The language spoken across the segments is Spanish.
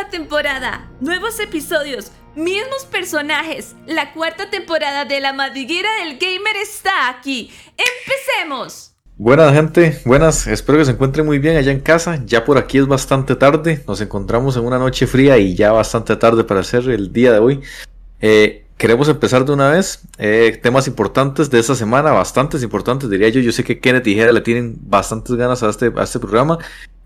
Nueva temporada, nuevos episodios, mismos personajes. La cuarta temporada de La Madriguera del Gamer está aquí. ¡Empecemos! Buenas gente, buenas, espero que se encuentren muy bien allá en casa. Ya por aquí es bastante tarde, nos encontramos en una noche fría y ya bastante tarde para hacer el día de hoy. Eh, queremos empezar de una vez. Eh, temas importantes de esta semana, bastantes importantes diría yo. Yo sé que Kenneth y Jera le tienen bastantes ganas a este, a este programa.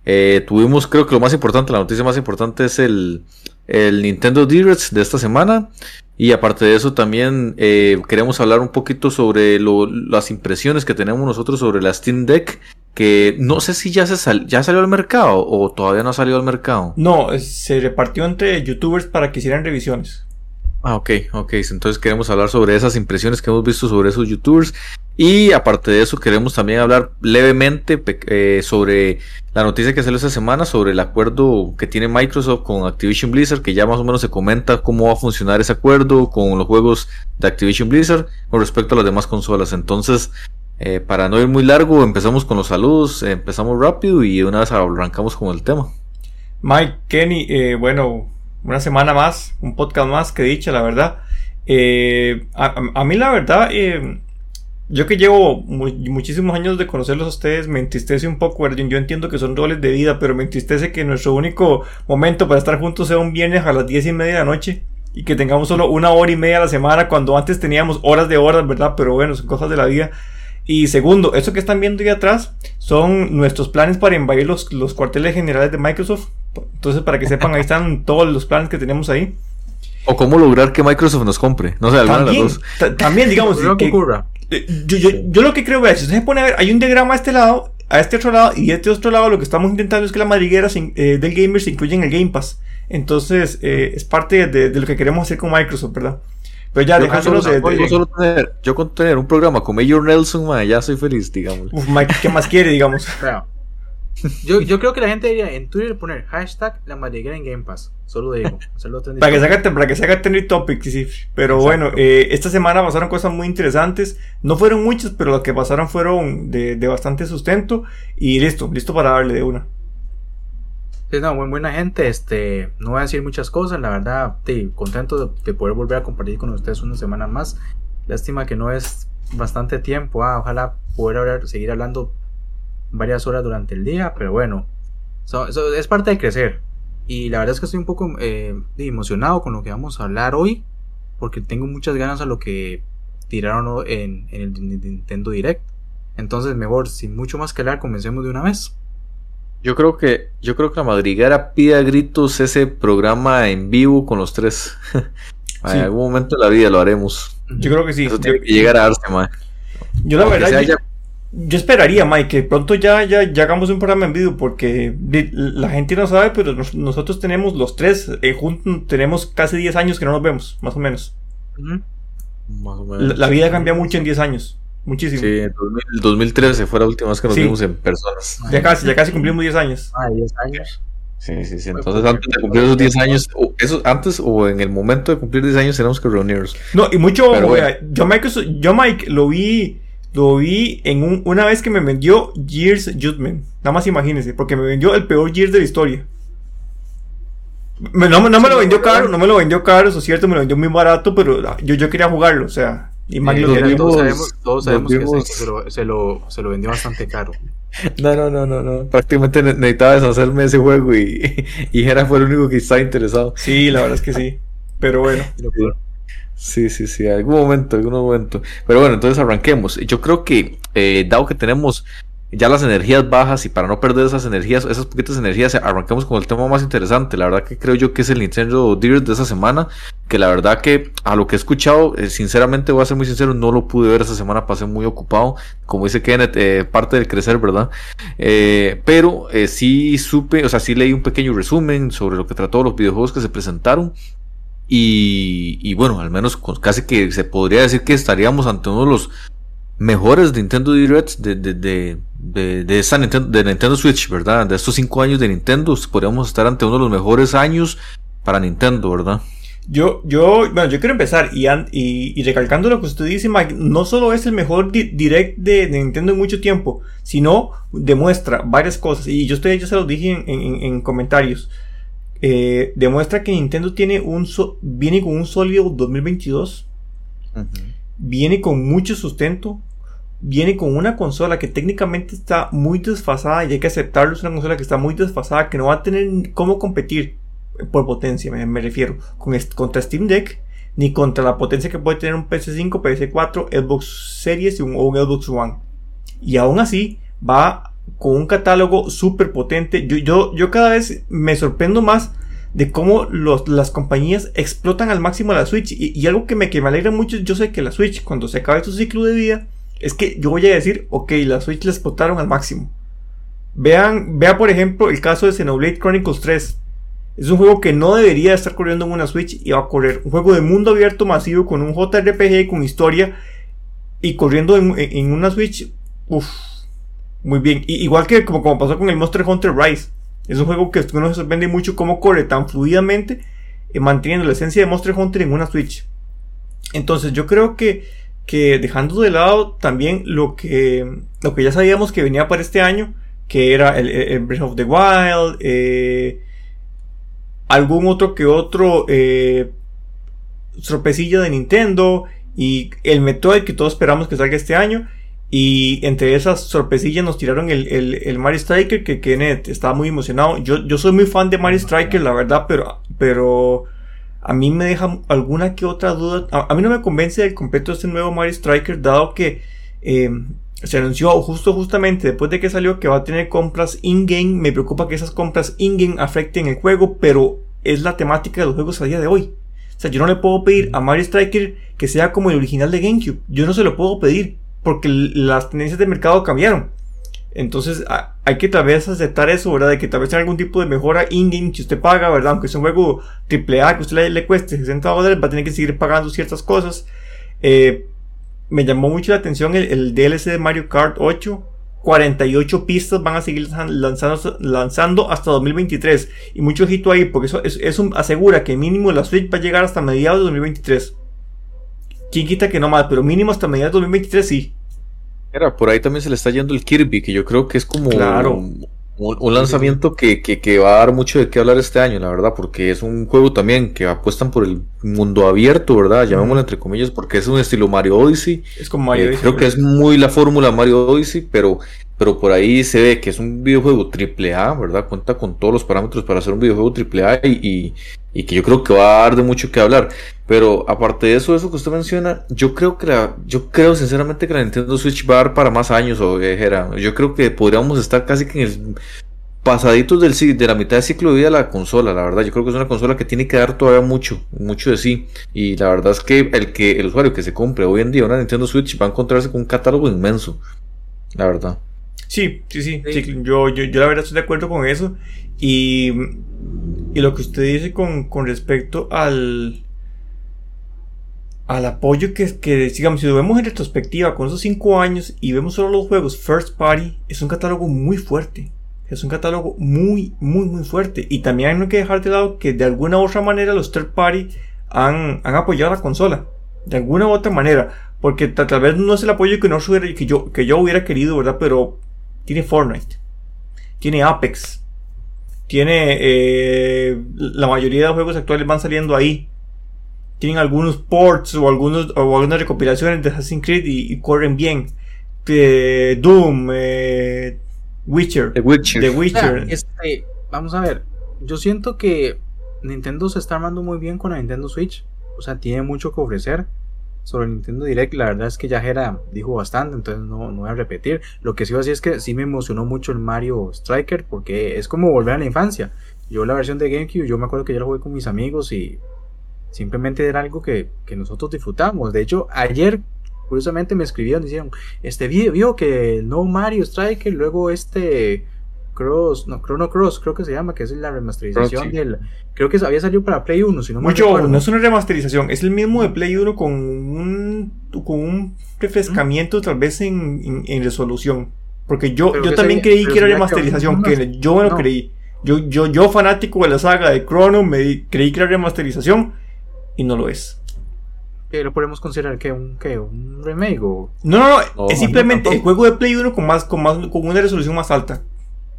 Eh, tuvimos, creo que lo más importante, la noticia más importante es el, el Nintendo Direct de esta semana. Y aparte de eso, también eh, queremos hablar un poquito sobre lo, las impresiones que tenemos nosotros sobre la Steam Deck. Que no sé si ya, se ya salió al mercado o todavía no ha salido al mercado. No, se repartió entre youtubers para que hicieran revisiones. Ah, ok, ok. Entonces queremos hablar sobre esas impresiones que hemos visto sobre esos youtubers. Y aparte de eso, queremos también hablar levemente eh, sobre la noticia que salió esta semana sobre el acuerdo que tiene Microsoft con Activision Blizzard, que ya más o menos se comenta cómo va a funcionar ese acuerdo con los juegos de Activision Blizzard con respecto a las demás consolas. Entonces, eh, para no ir muy largo, empezamos con los saludos, empezamos rápido y una vez arrancamos con el tema. Mike, Kenny, eh, bueno, una semana más, un podcast más que dicha, la verdad. Eh, a, mí la verdad, eh, yo que llevo muchísimos años de conocerlos a ustedes, me entristece un poco, yo, yo entiendo que son roles de vida, pero me entristece que nuestro único momento para estar juntos sea un viernes a las 10 y media de la noche y que tengamos solo una hora y media a la semana cuando antes teníamos horas de horas, ¿verdad? Pero bueno, son cosas de la vida. Y segundo, eso que están viendo ahí atrás son nuestros planes para invadir los, los cuarteles generales de Microsoft. Entonces, para que sepan, ahí están todos los planes que tenemos ahí. O cómo lograr que Microsoft nos compre. No sé, alguna de las dos. También, digamos. que, eh, yo, yo, yo, lo que creo, ver, si se pone a ver, hay un diagrama a este lado, a este otro lado, y a este otro lado lo que estamos intentando es que la madriguera eh, del gamer se incluya en el Game Pass. Entonces, eh, es parte de, de, lo que queremos hacer con Microsoft, ¿verdad? Pero ya, dejándolo de, Yo, solo tener, yo con tener un programa con Major Nelson, man, ya soy feliz, digamos. Uf, Mike, ¿qué más quiere, digamos? Yo, yo creo que la gente debería en Twitter poner hashtag la madriguera en Game Pass. Solo digo. para, que se para que se haga trending topic, sí. Pero bueno, eh, esta semana pasaron cosas muy interesantes. No fueron muchas, pero lo que pasaron fueron de, de bastante sustento. Y listo, listo para darle de una. Sí, no, muy buena gente. Este, no voy a decir muchas cosas. La verdad, sí, contento de, poder volver a compartir con ustedes una semana más. Lástima que no es bastante tiempo. Ah, ojalá poder hablar, seguir hablando varias horas durante el día, pero bueno, eso, es parte de crecer. Y la verdad es que estoy un poco eh, emocionado con lo que vamos a hablar hoy, porque tengo muchas ganas a lo que tiraron en, en el Nintendo Direct. Entonces, mejor, sin mucho más que hablar, comencemos de una vez. Yo creo que, yo creo que la madriguera pide a gritos ese programa en vivo con los tres. en algún momento de la vida lo haremos. Yo creo que sí. Eso tiene que llegar a darse, Yo la verdad yo esperaría, Mike, que pronto ya, ya, ya, hagamos un programa en vivo, porque la gente no sabe, pero nosotros tenemos los tres eh, juntos, tenemos casi 10 años que no nos vemos, más o menos. Más o menos. La, vida cambia mucho en 10 años, muchísimo. Sí, el 2013 fue la última vez que nos vimos en personas. Ya casi, ya casi cumplimos 10 años. Ah, 10 años. Sí, sí, sí. Entonces, antes de cumplir esos 10 años, o eso, antes o en el momento de cumplir 10 años, tenemos que reunirnos. No, y mucho, yo, Mike, yo, Mike, lo vi lo vi en un, una vez que me vendió Gears Judgment. Nada más imagínense, porque me vendió el peor Gears de la historia. no, me lo vendió caro, no me lo vendió caro, eso es cierto, me lo vendió muy barato, pero yo, yo quería jugarlo, o sea. Y todos sabemos, todos sabemos que se, lo, se, lo, se, lo, vendió bastante caro. No, no, no, no, no. Prácticamente necesitaba deshacerme ese juego y, y era fue el único que estaba interesado. Sí, la verdad es que sí. Pero bueno. Sí, sí, sí, algún momento, algún momento. Pero bueno, entonces arranquemos. Yo creo que, eh, dado que tenemos ya las energías bajas y para no perder esas energías, esas poquitas energías, arranquemos con el tema más interesante. La verdad que creo yo que es el Nintendo Direct de esa semana, que la verdad que a lo que he escuchado, eh, sinceramente voy a ser muy sincero, no lo pude ver esa semana, pasé muy ocupado, como dice Kenneth, eh, parte del crecer, ¿verdad? pero sí supe, o sea, sí leí un pequeño resumen sobre lo que trató los videojuegos que se presentaron y, bueno, al menos casi que se podría decir que estaríamos ante uno de los mejores Nintendo Directs de, de, de, de, Nintendo, Switch, ¿verdad? De estos cinco años de Nintendo, podríamos estar ante uno de los mejores años para Nintendo, ¿verdad? Yo, yo, bueno, yo quiero empezar y, y, recalcando lo que usted dice, Mike, no solo es el mejor direct de, Nintendo en mucho tiempo, sino demuestra varias cosas. Y yo, estoy, yo se lo dije en comentarios eh, demuestra que Nintendo tiene un viene con un sólido 2022. Viene con mucho sustento. Viene con una consola que técnicamente está muy desfasada y hay que aceptarlo. Es una consola que está muy desfasada, que no va a tener cómo competir por potencia, me, refiero, con, contra Steam Deck, ni contra la potencia que puede tener un PS5, PS4, Xbox Series o un Xbox One. Y aún así, va con un catálogo súper potente. Yo, yo, yo cada vez me sorprendo más de cómo los, las compañías explotan al máximo la Switch. Y, algo que me, que me alegra mucho, yo sé que la Switch, cuando se acabe su ciclo de vida, es que yo voy a decir, ok, la Switch la explotaron al máximo. Vean, vea por ejemplo el caso de Xenoblade Chronicles 3. Es un juego que no debería estar corriendo en una Switch y va a correr. Un juego de mundo abierto masivo con un JRPG con historia y corriendo en, en una Switch. Uff muy bien. igual que como, como, pasó con el Monster Hunter Rise. Es un juego que uno se sorprende mucho cómo corre tan fluidamente, eh, manteniendo la esencia de Monster Hunter en una Switch. Entonces yo creo que, que dejando de lado también lo que, lo que ya sabíamos que venía para este año, que era el, Breath of the Wild, eh, algún otro que otro eh, de Nintendo y el Metroid que todos esperamos que salga este año y entre esas sorpresillas nos tiraron el, el, Mario Striker, que Kenneth estaba muy emocionado. Yo, yo soy muy fan de Mario Striker, la verdad, pero, pero a mí me deja alguna que otra duda. A, mí no me convence del completo este nuevo Mario Striker, dado que eh, se anunció justo justamente después de que salió que va a tener compras in-game. Me preocupa que esas compras in-game afecten el juego, pero es la temática de los juegos a día de hoy. O sea, yo no le puedo pedir a Mario Striker que sea como el original de GameCube. Yo no se lo puedo pedir porque las tendencias de mercado cambiaron. Entonces hay que tal vez aceptar eso, ¿verdad? De que tal vez haya algún tipo de mejora in-game que usted paga, ¿verdad? Aunque sea un juego AAA que usted le, cueste 60 dólares, va a tener que seguir pagando ciertas cosas. Eh, me llamó mucho la atención el, DLC de Mario Kart 8. 48 pistas van a seguir lanzando, lanzando hasta 2023. Y mucho ojito ahí, porque eso, eso asegura que mínimo la Switch va a llegar hasta mediados de 2023. ¿Quién quita que no más? Pero mínimo hasta mediados de 2023 sí. Era, por ahí también se le está yendo el Kirby, que yo creo que es como un, lanzamiento que, va a dar mucho de qué hablar este año, la verdad, porque es un juego también que apuestan por el mundo abierto, ¿verdad? Llamémoslo entre comillas, porque es un estilo Mario Odyssey. Es como Mario eh, Creo que es muy la fórmula Mario Odyssey, pero pero por ahí se ve que es un videojuego AAA, ¿verdad? Cuenta con todos los parámetros para ser un videojuego AAA y, y, que yo creo que va a dar de mucho que hablar. Pero aparte de eso, eso que usted menciona, yo creo que la, yo creo sinceramente que la Nintendo Switch va a dar para más años, o dijera, yo creo que podríamos estar casi que en el pasaditos de la mitad del ciclo de vida de la consola, la verdad. Yo creo que es una consola que tiene que dar todavía mucho, mucho de sí. Y la verdad es que el que el usuario que se compre hoy en día una Nintendo Switch va a encontrarse con un catálogo inmenso, la verdad. Sí, sí, sí. yo, yo, yo, la verdad estoy de acuerdo con eso. Y, y lo que usted dice con, con respecto al, al apoyo que, que, digamos, si lo vemos en retrospectiva con esos 5 años y vemos solo los juegos first party, es un catálogo muy fuerte. Es un catálogo muy, muy, muy fuerte. Y también hay que dejar de lado que de alguna u otra manera los third party han, han apoyado la consola. De alguna u otra manera. Porque tal vez no es el apoyo que, no que, yo, que yo hubiera querido, ¿verdad? Pero tiene Fortnite, tiene Apex, tiene eh, la mayoría de los juegos actuales van saliendo ahí. Tienen algunos ports o, algunos, o algunas recopilaciones de Assassin's Creed y, corren bien. Doom, eh, Witcher, The Witcher. The Witcher. Este, vamos a ver, yo siento que Nintendo se está armando muy bien con la Nintendo Switch. O sea, tiene mucho que ofrecer sobre Nintendo Direct, la verdad es que ya Jera dijo bastante, entonces no, no voy a repetir. Lo que sí voy a decir es que sí me emocionó mucho el Mario Striker, porque es como volver a la infancia. Yo la versión de GameCube, yo me acuerdo que yo la jugué con mis amigos y simplemente era algo que, que nosotros disfrutamos. De hecho, ayer curiosamente me escribieron, dijeron, este vio que no Mario Striker, luego este Cross, no, Chrono Cross, creo que se llama, que es la remasterización del. Creo que había salido para Play 1, si no Mucho, no es una remasterización, es el mismo de Play 1 con un, con un refrescamiento, tal vez en, en, resolución. Porque yo, yo también creí que era remasterización, que yo no, creí. Yo, yo, yo, fanático de la saga de Chrono, me creí que era remasterización y no lo es. ¿Lo podemos considerar que un, que un remake o.? No, no, no, es simplemente el juego de Play 1 con, más, con, más, con una resolución más alta.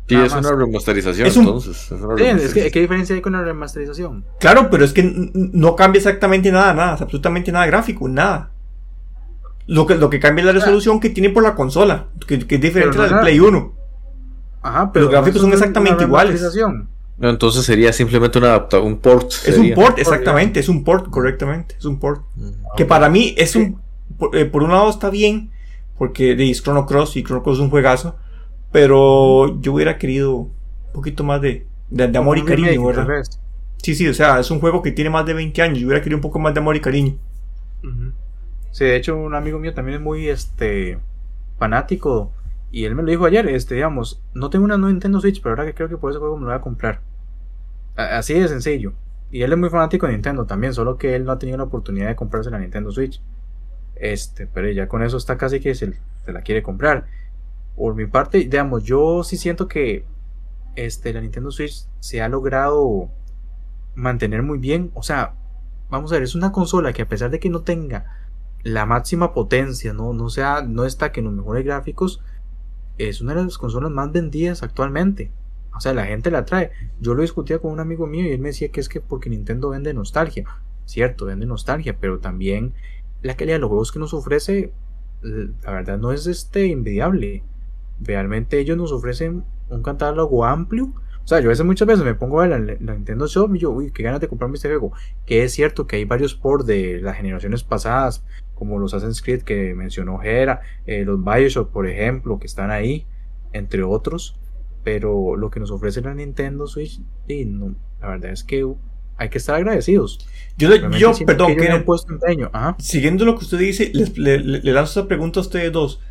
Sí, es una remasterización, Es un- entonces. Es una Sí, es que, remasterización. ¿qué diferencia hay con la remasterización? Claro, pero es que no cambia exactamente nada, nada, absolutamente nada gráfico, nada. Lo que, lo que cambia es la resolución que tiene por la consola, que, que es diferente Pero a la del Play 1. Ajá, pero Los gráficos son una exactamente iguales. remasterización. No, entonces sería simplemente una adapta un port. Es un port, exactamente, es un port, correctamente, es un port. Mm. Que para mí es un. Por, eh, por un lado está bien, porque de es Chrono Cross y Chrono Cross es un juegazo, pero yo hubiera querido un poquito más de, de, de amor y cariño, ¿verdad? Sí, sí, o sea, es un juego que tiene más de 20 años, yo hubiera querido un poco más de amor y cariño. Sí, de hecho, un amigo mío también es muy este fanático. Y él me lo dijo ayer, este, digamos, no tengo una Nintendo Switch, pero ahora que creo que por ese juego me lo voy a comprar. A- Así de sencillo. Y él es muy fanático de Nintendo también, solo que él no ha tenido la oportunidad de comprarse la Nintendo Switch. Este, pero ya con eso está casi que se, se la quiere comprar. Por mi parte, digamos, yo sí siento que este, la Nintendo Switch se ha logrado mantener muy bien. O sea, vamos a ver, es una consola que a pesar de que no tenga la máxima potencia, no, no sea, no está que en los mejores gráficos, es una de las consolas más vendidas actualmente. O sea, la gente la trae. Yo lo discutía con un amigo mío y él me decía que es que porque Nintendo vende nostalgia. Cierto, vende nostalgia, pero también la calidad de los juegos que nos ofrece, la verdad no es este envidiable. Realmente ellos nos ofrecen un catálogo amplio. O sea, yo a veces muchas veces me pongo a ver la, la Nintendo Shop y yo, uy, qué ganas de comprarme este juego. Que es cierto que hay varios ports de las generaciones pasadas, como los Assassin's Creed que mencionó Jera, eh, los Bioshock, por ejemplo, que están ahí, entre otros. Pero lo que nos ofrece la Nintendo Switch, sí, no, la verdad es que hay que estar agradecidos. Yo, yo perdón, que Kenneth, han puesto empeño. Ajá. siguiendo lo que usted dice, les- le, le- le lanzo esta pregunta a ustedes dos.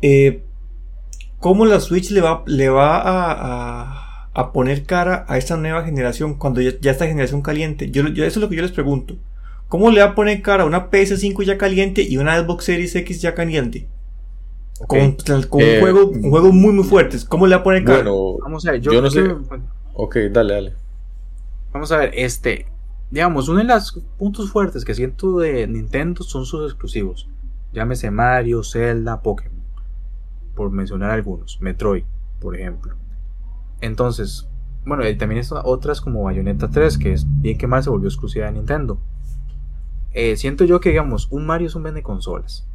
Eh, ¿Cómo la Switch le va, le va a, a- a poner cara a esta nueva generación cuando ya, ya esta generación caliente? Yo, yo- eso es lo que yo les pregunto. ¿Cómo le va a poner cara a una PS5 ya caliente y una Xbox Series X ya caliente? Con, con Eh, un juego, un juego muy muy fuertes. ¿Cómo le va a poner cara? Bueno, Vamos a ver, yo, Yo no sé. yo- ok, dale, dale. Vamos a ver, este, digamos, uno de los puntos fuertes que siento de Nintendo son sus exclusivos. Llámese Mario, Zelda, Pokémon, por mencionar algunos, Metroid, por ejemplo. Entonces, bueno, y también están otras como Bayonetta 3, que es bien que mal se volvió exclusiva de Nintendo. Eh, siento yo que, digamos, un Mario es un vende consolas.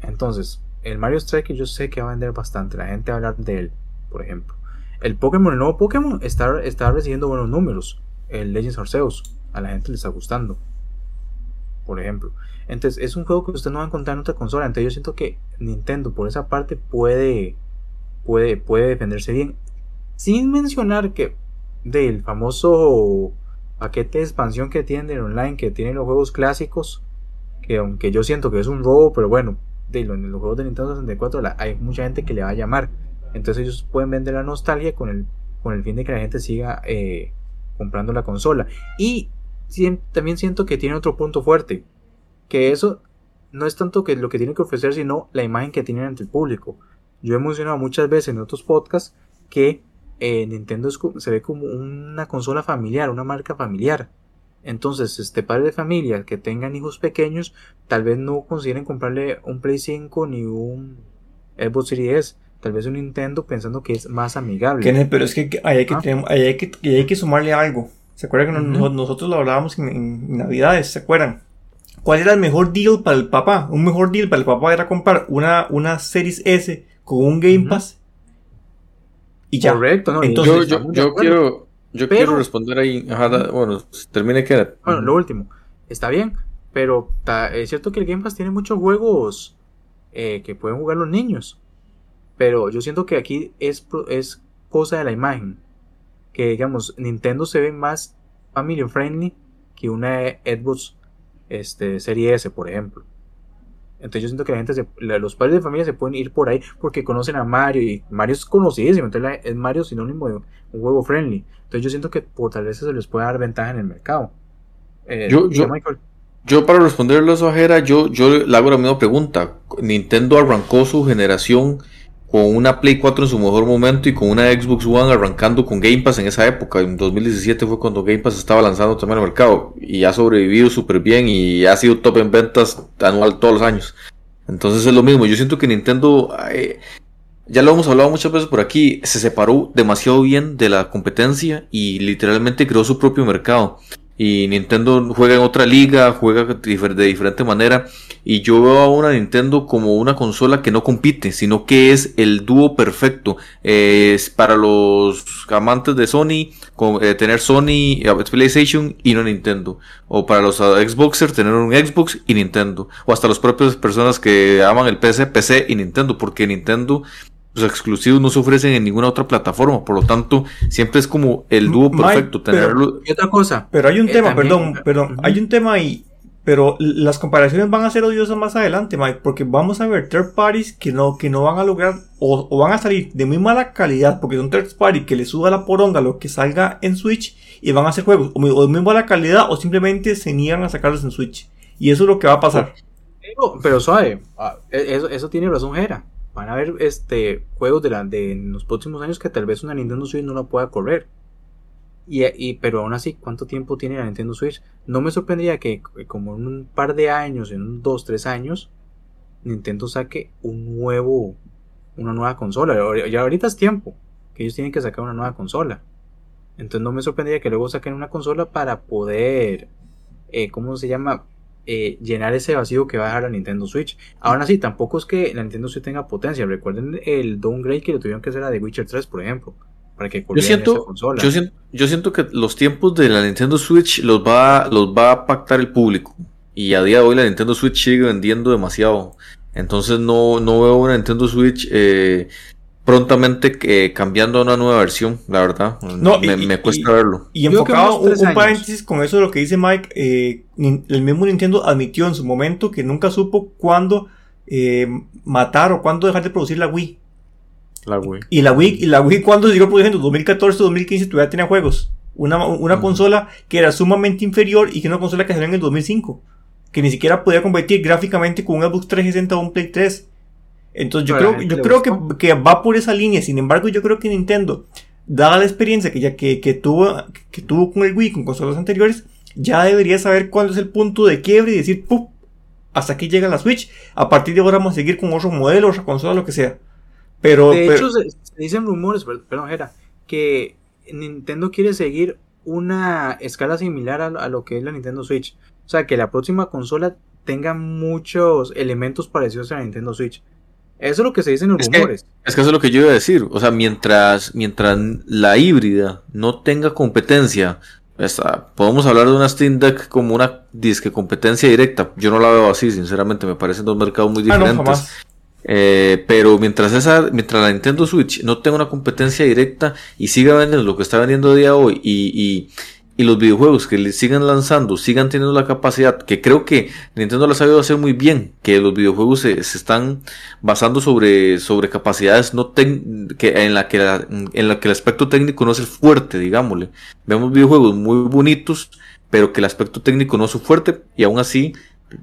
Entonces, el Mario Strike yo sé que va a vender bastante, la gente va a hablar de él, por ejemplo. El Pokémon, el nuevo Pokémon, está, está recibiendo buenos números. El Legends Arceus, a la gente le está gustando. Por ejemplo. Entonces, es un juego que usted no va a encontrar en otra consola. Entonces, yo siento que Nintendo, por esa parte, puede, puede, puede defenderse bien. Sin mencionar que del famoso paquete de expansión que tienen del online, que tienen los juegos clásicos, que aunque yo siento que es un robo, pero bueno, de lo- en los juegos de Nintendo 64 la- hay mucha gente que le va a llamar. Entonces ellos pueden vender la nostalgia con el, con el fin de que la gente siga eh, comprando la consola. Y también siento que tiene otro punto fuerte, que eso no es tanto que lo que tiene que ofrecer, sino la imagen que tienen ante el público. Yo he mencionado muchas veces en otros podcasts que eh, Nintendo es se ve como una consola familiar, una marca familiar. Entonces, este padre de familia que tengan hijos pequeños, tal vez no consideren comprarle un Play 5 ni un Xbox Series S, tal vez un Nintendo pensando que es más amigable. Pero es que ahí hay que, Ah. tener- ahí hay que, ahí hay que sumarle algo. ¿Se acuerdan que nos- Ujú. nosotros lo hablábamos en, en Navidades? ¿Se acuerdan? ¿Cuál era el mejor deal para el papá? Un mejor deal para el papá era comprar una, una Series S con un Game Ujú. Pass. Y ya. Correcto, ¿no? Entonces, yo quiero, yo Pero- quiero responder ahí. Ajá, da- bueno, termine que Bueno, lo último, está bien, pero ta- es cierto que el Game Pass tiene muchos juegos eh, que pueden jugar los niños. Pero yo siento que aquí es, pro- es cosa de la imagen. Que digamos, Nintendo se ve más family friendly que una Xbox este, Serie S, por ejemplo. Entonces yo siento que la gente, se- los padres de familia se pueden ir por ahí porque conocen a Mario y Mario es conocidísimo. Entonces es Mario sinónimo de un juego friendly. Entonces yo siento que por tal vez eso les puede dar ventaja en el mercado. Eh, Yo- yo- Michael. Yo para responderle a Ojera, yo, yo le hago la misma pregunta. Nintendo arrancó su generación con una Play 4 en su mejor momento y con una Xbox One arrancando con Game Pass en esa época. En 2017 fue cuando Game Pass estaba lanzando también al mercado y ha sobrevivido súper bien y ha sido top en ventas anual todos los años. Entonces es lo mismo. Yo siento que Nintendo eh, ya lo hemos hablado muchas veces por aquí, se separó demasiado bien de la competencia y literalmente creó su propio mercado. Y Nintendo juega en otra liga, juega de diferente manera. Y yo veo a una Nintendo como una consola que no compite, sino que es el dúo perfecto. es para los amantes de Sony, eh, tener Sony, eh, PlayStation y no Nintendo. O para los uh, Xboxers, tener un Xbox y Nintendo. O hasta las propias personas que aman el PC, PC y Nintendo. Porque Nintendo los exclusivos no se ofrecen en ninguna otra plataforma, por lo tanto, siempre es como el dúo perfecto tenerlo. y otra cosa. Pero hay un eh, tema, perdón, perdón, hay un tema ahí, pero las comparaciones van a ser odiosas más adelante, Mike, porque vamos a ver third parties que no, que no van a lograr o, van a salir de muy mala calidad, porque son third parties que le suba la poronga lo que salga en Switch y van a hacer juegos o, de muy mala calidad o simplemente se niegan a sacarlos en Switch. Y eso es lo que va a pasar. Pero, pero suave, ah, e, eso, eso tiene razón, Jera van a haber este, juegos de, la, de en los próximos años que tal vez una Nintendo Switch no la pueda correr. Y, pero aún así, ¿cuánto tiempo tiene la Nintendo Switch? No me sorprendería que como en un par de años, en un 2, 3 años, Nintendo saque un nuevo, una nueva consola. Ya ahorita es tiempo que ellos tienen que sacar una nueva consola. Entonces no me sorprendería que luego saquen una consola para poder, eh, ¿cómo se llama? Eh, llenar ese vacío que va a dejar la Nintendo Switch. Ahora sí, tampoco es que la Nintendo Switch tenga potencia. Recuerden el downgrade que le tuvieron que hacer a The Witcher 3, por ejemplo. Para que yo siento, consola. Yo, siento, yo siento que los tiempos de la Nintendo Switch los va, los va a pactar el público. Y a día de hoy la Nintendo Switch sigue vendiendo demasiado. Entonces no, no veo una Nintendo Switch eh, prontamente eh, cambiando a una nueva versión, la verdad. No, me, cuesta verlo. Y enfocado un, paréntesis con eso de lo que dice Mike, eh, el mismo Nintendo admitió en su momento que nunca supo cuándo eh, matar o cuándo dejar de producir la Wii. La Wii. Y la Wii, y la Wii cuando siguió produciendo, 2014, 2015 todavía tenía juegos. Una, una consola que era sumamente inferior y que una consola que salió en el 2005. Que ni siquiera podía competir gráficamente con un Xbox 360 o un Play 3. Entonces yo creo, yo creo que, que, va por esa línea. Sin embargo, yo creo que Nintendo, dada la experiencia que ya que, que, tuvo, que tuvo con el Wii, con consolas anteriores, ya debería saber cuándo es el punto de quiebre y decir, ¡pum! Hasta aquí llega la Switch. A partir de ahora vamos a seguir con otro modelo, otra consola, lo que sea. Pero. De hecho, se, dicen rumores, perdón, era, que Nintendo quiere seguir una escala similar a, a lo que es la Nintendo Switch. O sea, que la próxima consola tenga muchos elementos parecidos a la Nintendo Switch. Eso es lo que se dice en los rumores. es que eso es lo que yo iba a decir. O sea, mientras, mientras la híbrida no tenga competencia, podemos hablar de una Steam Deck como una disque competencia directa. Yo no la veo así, sinceramente, me parecen dos mercados muy ah, diferentes. eh, pero mientras esa, mientras la Nintendo Switch no tenga una competencia directa y siga vendiendo lo que está vendiendo a día de hoy y, y, y los videojuegos que le sigan lanzando sigan teniendo la capacidad que creo que Nintendo lo ha sabido hacer muy bien que los videojuegos se, están basando sobre, sobre capacidades no que en la que en la que el aspecto técnico no es el fuerte digámosle. Vemos videojuegos muy bonitos pero que el aspecto técnico no es su fuerte y aún así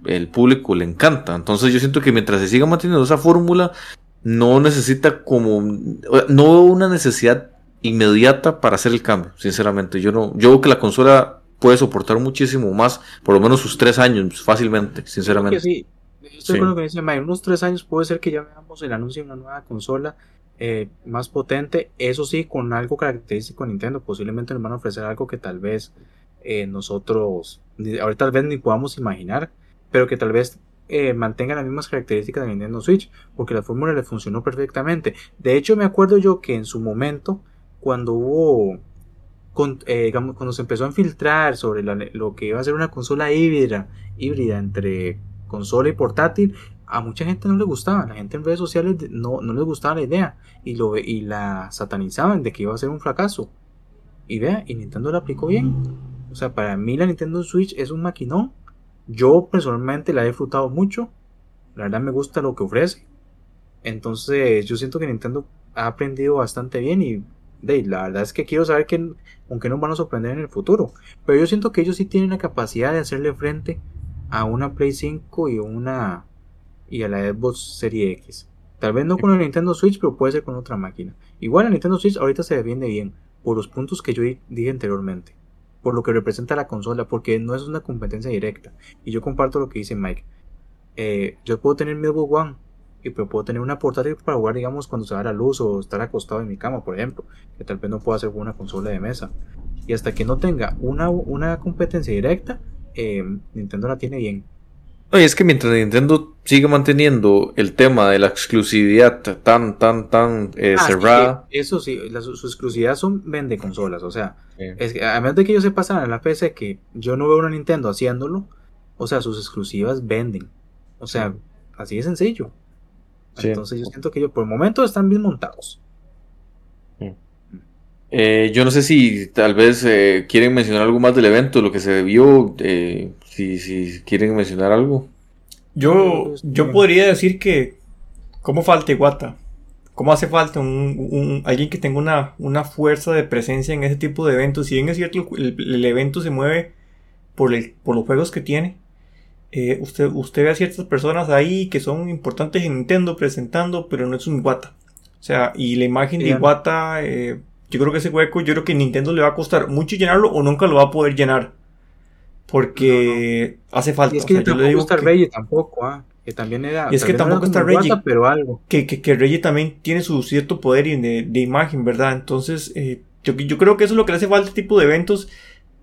el público le encanta. Entonces yo siento que mientras se siga manteniendo esa fórmula no necesita como no una necesidad inmediata para hacer el cambio, sinceramente. Yo no, yo creo que la consola puede soportar muchísimo más, por lo menos sus tres años, fácilmente, sinceramente. sí, estoy con lo que dice En unos tres años puede ser que ya veamos el anuncio de una nueva consola eh, más potente, eso sí, con algo característico de Nintendo, posiblemente nos van a ofrecer algo que tal vez eh, nosotros, ahorita tal vez ni podamos imaginar, pero que tal vez eh, mantenga las mismas características de Nintendo Switch, porque la fórmula le funcionó perfectamente. De hecho, me acuerdo yo que en su momento, cuando hubo, eh, cuando se empezó a filtrar sobre lo que iba a ser una consola híbrida, híbrida entre consola y portátil, a mucha gente no le gustaba, la gente en redes sociales no, no les gustaba la idea y, lo, y la satanizaban de que iba a ser un fracaso. Y vea, y Nintendo la aplicó bien. O sea, para mí la Nintendo Switch es un maquinón. Yo personalmente la he disfrutado mucho. La verdad me gusta lo que ofrece. Entonces yo siento que Nintendo ha aprendido bastante bien y la verdad es que quiero saber que, aunque nos van a sorprender en el futuro. Pero yo siento que ellos sí tienen la capacidad de hacerle frente a una Play 5 y una y a la Xbox Series X. Tal vez no con la Nintendo Switch, pero puede ser con otra máquina. Igual la Nintendo Switch ahorita se defiende bien por los puntos que yo dije anteriormente. Por lo que representa la consola, porque no es una competencia directa. Y yo comparto lo que dice Mike. Eh, yo puedo tener mi Xbox One y pues puedo tener una portátil para jugar, digamos, cuando se va la luz o estar acostado en mi cama, por ejemplo, que tal vez no pueda hacer una consola de mesa. Y hasta que no tenga una, una competencia directa, eh, Nintendo la tiene bien. Oye, es que mientras Nintendo sigue manteniendo el tema de la exclusividad tan, tan, tan eh, Ah, sí, cerrada. eh, eso sí, la- su, su exclusividad son vende consolas, o sea, Sí. es que, a menos de que ellos se pasan en la PC, que yo no veo una Nintendo haciéndolo, o sea, sus exclusivas venden. O sea, así de sencillo. Sí. Entonces yo siento que ellos por el momento están bien montados. Eh, yo no sé si tal vez eh, quieren mencionar algo más del evento, lo que se vio, eh, si, si quieren mencionar algo. Yo, yo podría decir que, ¿cómo falta Iwata? ¿Cómo hace falta un, un- alguien que tenga una, una fuerza de presencia en ese tipo de eventos? Si bien es cierto, el, el evento se mueve por, el- por los juegos que tiene, eh, usted, usted ve a ciertas personas ahí que son importantes en Nintendo presentando, pero no es un Iwata. O sea, y la imagen de. Iwata, eh, yo creo que ese hueco, yo creo que Nintendo le va a costar mucho llenarlo o nunca lo va a poder llenar. Porque hace falta. Y es o que sea, yo le digo está que- Reggie tampoco, ah, que también era. Y es que tampoco está Iwata, Reggie. pero algo. que, que, que Reggie también tiene su cierto poder de, de imagen, ¿verdad? Entonces, eh, yo, yo creo que eso es lo que le hace falta a este tipo de eventos,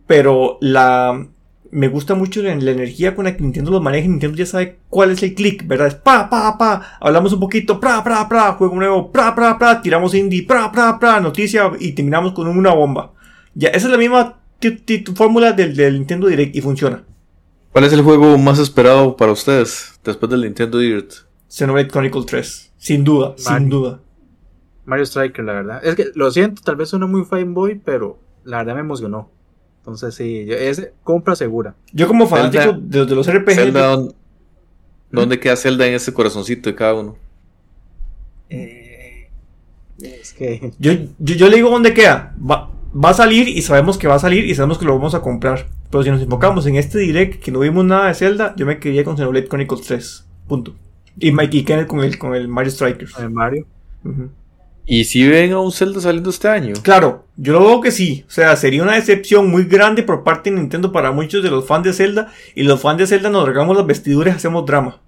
pero la me gusta mucho la, la energía con la que Nintendo los maneja. Nintendo ya sabe cuál es el click, ¿verdad? Es pa, pa, pa, hablamos un poquito, pra, pra, pra, juego nuevo, pra, pra, pra, tiramos indie, pra, pra, pra, noticia y terminamos con una bomba. Ya, esa es la misma fórmula del, del Nintendo Direct y funciona. ¿Cuál es el juego más esperado para ustedes después del Nintendo Direct? Xenoblade Chronicle 3, sin duda, sin duda. Mario Striker, la verdad. Es que lo siento, tal vez suena muy fanboy, pero la verdad me emocionó. Entonces sí, yo- es compra segura. Yo como fanático Zelda- de, de los RPG, Zelda, ¿dónde, dónde queda Zelda en ese corazoncito de cada uno? Eh, es que Yo, yo, yo le digo dónde queda. Va, va a salir y sabemos que va a salir y sabemos que lo vamos a comprar. Pero si nos enfocamos en este direct que no vimos nada de Zelda, yo me quedaría con Xenoblade Chronicles 3. Punto. Y Mikey Kenneth con el, con el Mario Strikers. el Mario. Ujú. ¿Y si ven a un Zelda saliendo este año? Claro, yo lo veo que sí. O sea, sería una decepción muy grande por parte de Nintendo para muchos de los fans de Zelda. Y los fans de Zelda nos regamos las vestiduras y hacemos drama.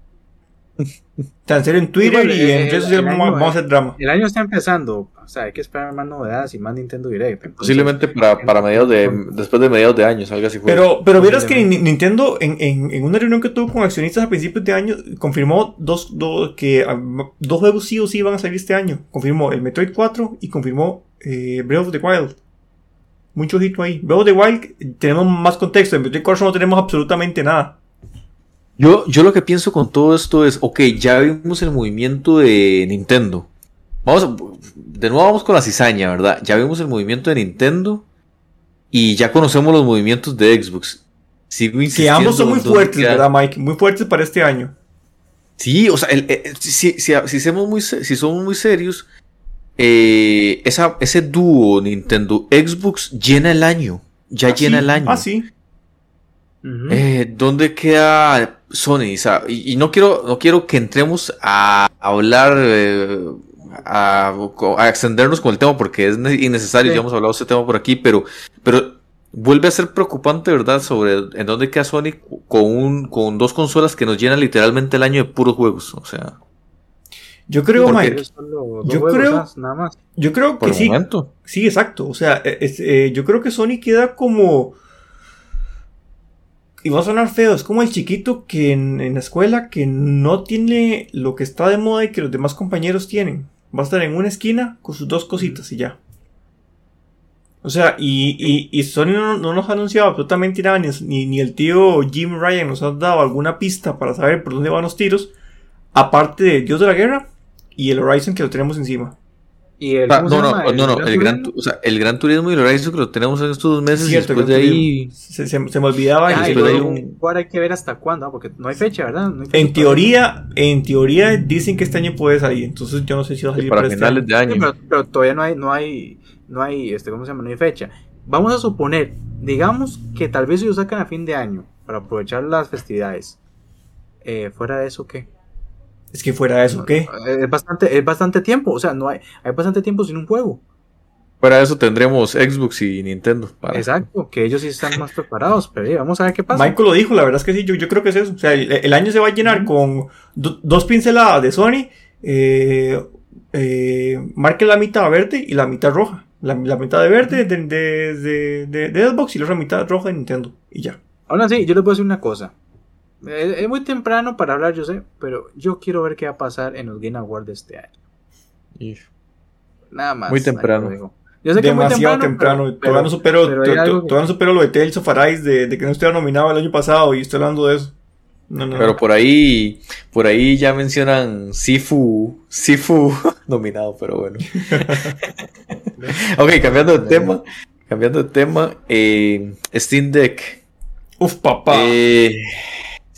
En serio, en Twitter y en redes el sociales año, vamos, a hacer drama. El año está empezando, o sea, hay que esperar más novedades y más Nintendo Direct. Entonces, Posiblemente para, para mediados de, después de mediados de año salga así juego. Pero, pero vieras que Nintendo en, en, en una reunión que tuvo con accionistas a principios de año confirmó dos, dos, que ah, dos juegos sí o sí van a salir este año. Confirmó el Metroid 4 y confirmó eh, Breath of the Wild. Mucho ojito ahí. Breath of the Wild tenemos más contexto. En Metroid 4 no tenemos absolutamente nada. Yo, yo lo que pienso con todo esto es, ok, ya vimos el movimiento de Nintendo. Vamos, a- de nuevo vamos con la cizaña, ¿verdad? Ya vimos el movimiento de Nintendo y ya conocemos los movimientos de Xbox. Sigo Que insistiendo. ambos son muy fuertes, ¿verdad, Mike? Muy fuertes para este año. Sí, o sea, el- el- si, si, si somos muy, si somos muy serios, eh, esa, ese dúo Nintendo-Xbox llena el año. Ya Ah, llena sí. el año. Ah, sí. Eh, ¿Dónde queda Sony? O sea, y, y no quiero, no quiero que entremos a hablar, eh, a, a extendernos con el tema porque es ne- innecesario. Sí. Ya hemos hablado de este tema por aquí, pero, pero vuelve a ser preocupante, ¿verdad? Sobre en dónde queda Sony con un, con dos consolas que nos llenan literalmente el año de puros juegos. O sea, Yo creo, Mike. Yo juegos, creo- nada más. Yo creo que sí. momento. Sí, exacto. O sea, eh, es- eh, yo creo que Sony queda como. Y va a sonar feo, es como el chiquito que en, en la escuela que no tiene lo que está de moda y que los demás compañeros tienen. Va a estar en una esquina con sus dos cositas y ya. O sea, y, y, y Sony no, no nos ha anunciado absolutamente nada, ni, ni el tío Jim Ryan nos ha dado alguna pista para saber por dónde van los tiros. Aparte de Dios de la Guerra y el Horizon que lo tenemos encima. Y el, Ah, ¿cómo se no, no, llama? no, no, el gran, o sea, el gran turismo y el Horizon que lo tenemos en estos dos meses y después de ahí. Se, se- se me olvidaba. Ah, y después y se- de ahí luego, un- ahora hay que ver hasta cuándo, ah, porque no hay fecha, ¿verdad? No hay fecha En todavía. teoría, en teoría dicen que este año puede salir, entonces yo no sé si va a salir para para este finales año. de Sí, año. pero, pero todavía no hay, no hay, no hay, este, ¿cómo se llama? No hay fecha. Vamos a suponer, digamos que tal vez ellos sacan a fin de año para aprovechar las festividades. Eh, fuera de eso, ¿qué? Es que fuera de eso, ¿qué? Eh, Es bastante, es bastante tiempo, o sea, no hay, hay bastante tiempo sin un juego. Para eso tendremos Xbox y Nintendo. Para... Exacto, que ellos sí están más preparados, pero vamos a ver qué pasa. Michael lo dijo, la verdad es que sí, yo, yo creo que es eso. O sea, el, el año se va a llenar con do, dos pinceladas de Sony, eh, eh, marque la mitad verde y la mitad roja. La, la mitad de verde de, de, de, de, de Xbox y la otra mitad roja de Nintendo. Y ya. Ahora sí, yo les puedo decir una cosa. Es, es, muy temprano para hablar, yo sé, pero yo quiero ver qué va a pasar en los Game Awards de este año. Y... Nada más. Muy temprano. Yo sé que demasiado muy temprano. temprano. Pero, todavía, no supero, lo de Tales of Arise de, de, que no estuviera nominado el año pasado y estoy hablando de eso. No, no, pero por ahí, por ahí ya mencionan Sifu, Sifu nominado, pero bueno. ok, cambiando de tema, cambiando de tema, eh, Steam Deck. Uf, papá. Eh,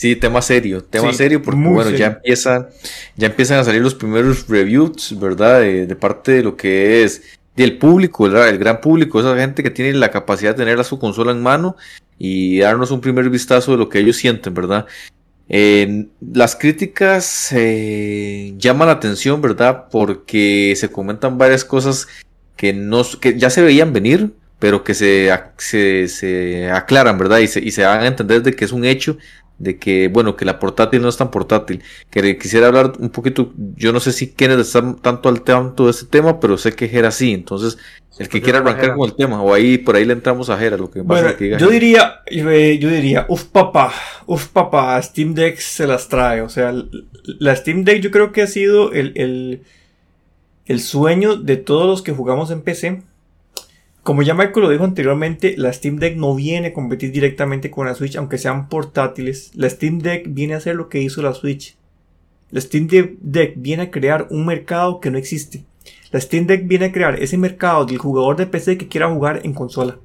sí, tema serio, tema sí, serio, porque bueno, serio. ya empiezan, ya empiezan a salir los primeros reviews, ¿verdad? De, de parte de lo que es del público, ¿verdad? el gran público, esa gente que tiene la capacidad de tener a su consola en mano y darnos un primer vistazo de lo que ellos sienten, ¿verdad? Eh, las críticas eh, llaman la atención, ¿verdad? Porque se comentan varias cosas que, no, que ya se veían venir, pero que se, se, se aclaran, ¿verdad? Y se, y se hagan a entender de que es un hecho de que, bueno, que la portátil no es tan portátil. Que quisiera hablar un poquito, yo no sé si Kenneth está tanto al tanto de ese tema, pero sé que era así, entonces el que quiera arrancar con el tema, o ahí por ahí le entramos a Jera, lo que bueno, pasa que diga yo diría, yo diría, uff papá, uff papá, Steam Deck se las trae, o sea, la Steam Deck yo creo que ha sido el, el, el sueño de todos los que jugamos en PC. Como ya Michael lo dijo anteriormente, la Steam Deck no viene a competir directamente con la Switch, aunque sean portátiles. La Steam Deck viene a hacer lo que hizo la Switch. La Steam Deck viene a crear un mercado que no existe. La Steam Deck viene a crear ese mercado del jugador de PC que quiera jugar en consola.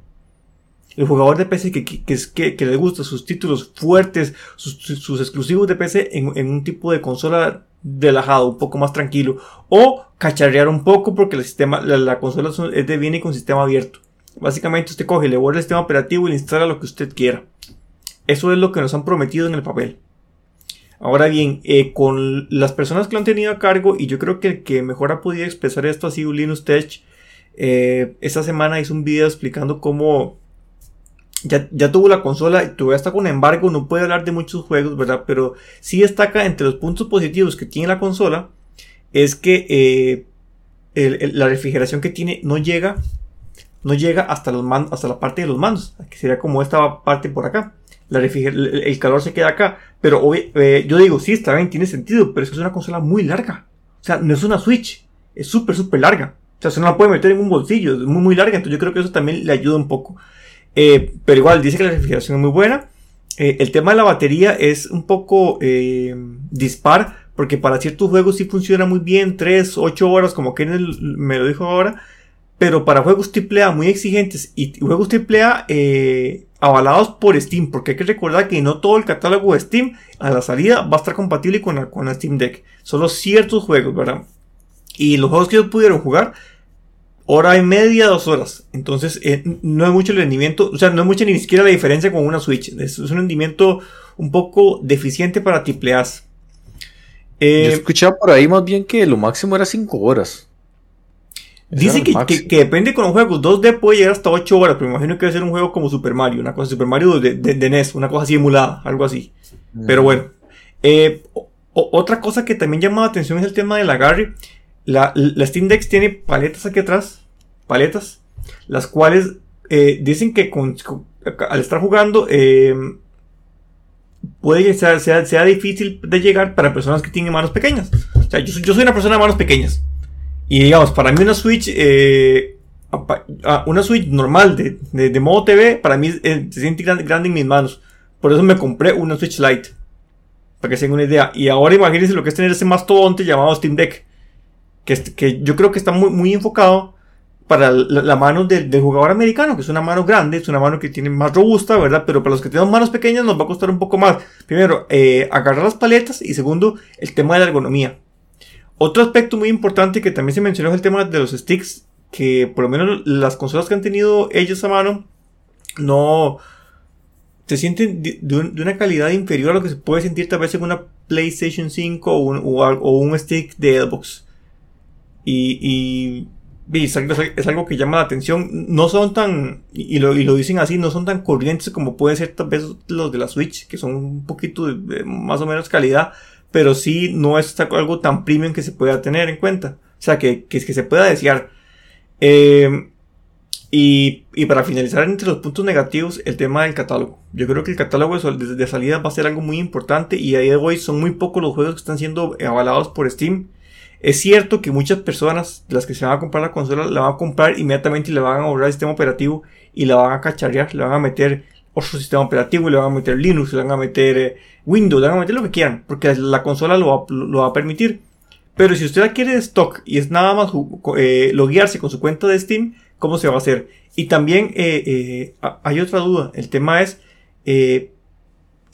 El jugador de PC que, que, que, le gusta sus títulos fuertes, sus, exclusivos de PC en, un tipo de consola relajado, un poco más tranquilo. O cacharrear un poco porque el sistema, la, la consola es de, viene con sistema abierto. Básicamente usted coge, le borra el sistema operativo y le instala lo que usted quiera. Eso es lo que nos han prometido en el papel. Ahora bien, eh, con las personas que lo han tenido a cargo, y yo creo que el que mejor ha podido expresar esto ha sido Linus Tech. Eh, esta semana hizo un video explicando cómo ya, ya, tuvo la consola, todavía está con embargo, no puede hablar de muchos juegos, ¿verdad? Pero sí destaca entre los puntos positivos que tiene la consola, es que eh, la refrigeración que tiene no llega, no llega hasta, los man, hasta la parte de los mandos, que sería como esta parte por acá. El, calor se queda acá. Pero eh, yo digo, sí, está bien, tiene sentido, pero es que es una consola muy larga. O sea, no es una Switch, es súper, súper larga. O sea, se no la puede meter en un bolsillo, es muy, muy larga, entonces yo creo que eso también le ayuda un poco. Eh, pero igual, dice que la refrigeración es muy buena. Eh, el tema de la batería es un poco eh, dispar, porque para ciertos juegos sí funciona muy bien, 3, 8 horas, como Kenneth me lo dijo ahora. Pero para juegos AAA muy exigentes y juegos AAA eh, avalados por Steam, porque hay que recordar que no todo el catálogo de Steam a la salida va a estar compatible con la, con la Steam Deck. Solo ciertos juegos, ¿verdad? Y los juegos que ellos pudieron jugar, hora y media, dos horas. Entonces, eh, no hay mucho el rendimiento, o sea, no hay mucha ni siquiera la diferencia con una Switch. Es, es un rendimiento un poco deficiente para. Eh, Yo escuchaba por ahí más bien que lo máximo era 5 horas. Dice que, que, que, depende con los juegos 2D puede llegar hasta 8 horas, pero me imagino que debe ser un juego como Super Mario, una cosa Super Mario de, de, de NES, una cosa así emulada, algo así. Mm. Pero bueno. Eh, o, otra cosa que también llama la atención es el tema del agarre. La, la Steam Deck tiene paletas aquí atrás, paletas, las cuales eh, dicen que con, al estar jugando eh, puede sea, sea, sea, difícil de llegar para personas que tienen manos pequeñas. O sea, yo, yo soy una persona de manos pequeñas. Y digamos, para mí una Switch, eh, una Switch normal de, de, de, modo TV, para mí eh, se siente grande, grande, en mis manos. Por eso me compré una Switch Lite. Para que se tengan una idea. Y ahora imagínense lo que es tener ese mastodonte llamado Steam Deck. Que, que yo creo que está muy, muy enfocado para la, mano del, del, jugador americano, que es una mano grande, es una mano que tiene más robusta, ¿verdad? Pero para los que tenemos manos pequeñas nos va a costar un poco más. Primero, eh, agarrar las paletas y segundo, el tema de la ergonomía. Otro aspecto muy importante que también se mencionó es el tema de los sticks, que por lo menos las consolas que han tenido ellos a mano no se sienten de, de, un, de una calidad inferior a lo que se puede sentir tal vez en una PlayStation 5 o un, o un stick de Xbox. Y, y es algo, que llama la atención. No son tan, y lo, y lo dicen así, no son tan corrientes como pueden ser tal vez los de la Switch, que son un poquito de, más o menos calidad, pero sí no es algo tan premium que se pueda tener en cuenta. O sea, que, que, se pueda desear. Eh, y, y, para finalizar entre los puntos negativos, el tema del catálogo. Yo creo que el catálogo de, salida va a ser algo muy importante y a día de hoy son muy pocos los juegos que están siendo avalados por Steam. Es cierto que muchas personas, las que se van a comprar la consola, la van a comprar inmediatamente y le van a borrar el sistema operativo y la van a cacharrear, le van a meter otro sistema operativo, le van a meter Linux, le van a meter eh, Windows, le van a meter lo que quieran, porque la consola lo va, a permitir. Pero si usted la quiere de stock y es nada más eh, loguearse con su cuenta de Steam, ¿cómo se va a hacer? Y también eh, eh, hay otra duda. El tema es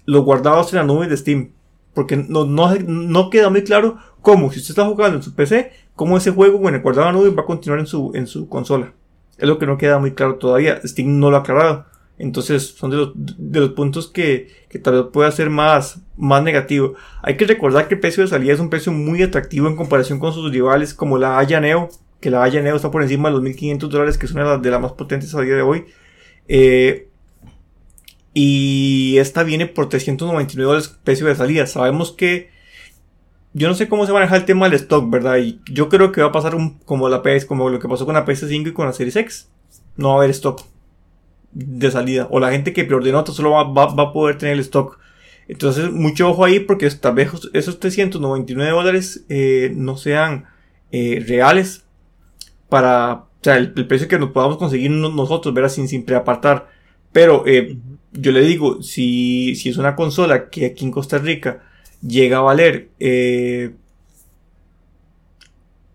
los guardados en la nube de Steam. Porque no, no, no, queda muy claro cómo, si usted está jugando en su PC, cómo ese juego en el guardado en nube va a continuar en su, en su consola. Es lo que no queda muy claro todavía. Steam no lo ha aclarado. Entonces son de los, de los puntos que, que tal vez pueda ser más, más negativo. Hay que recordar que el precio de salida es un precio muy atractivo en comparación con sus rivales como la Aya Neo, que la Aya Neo está por encima de los 1500 dólares, que es una de las más potentes a día de hoy. Eh, y esta viene por 399 dólares precio de salida. Sabemos que yo no sé cómo se maneja el tema del stock, ¿verdad? Y yo creo que va a pasar un, como la PS, como lo que pasó con la PS5 y con la Series X. No va a haber stock de salida. O la gente que preordenó solo va, va, a poder tener el stock. Entonces, mucho ojo ahí porque tal vez esos 399 dólares eh, no sean eh, reales para, o sea, el, precio que nos podamos conseguir nosotros, ¿verdad? Sin, sin preapartar. Pero eh, yo le digo, si, si es una consola que aquí en Costa Rica llega a valer eh,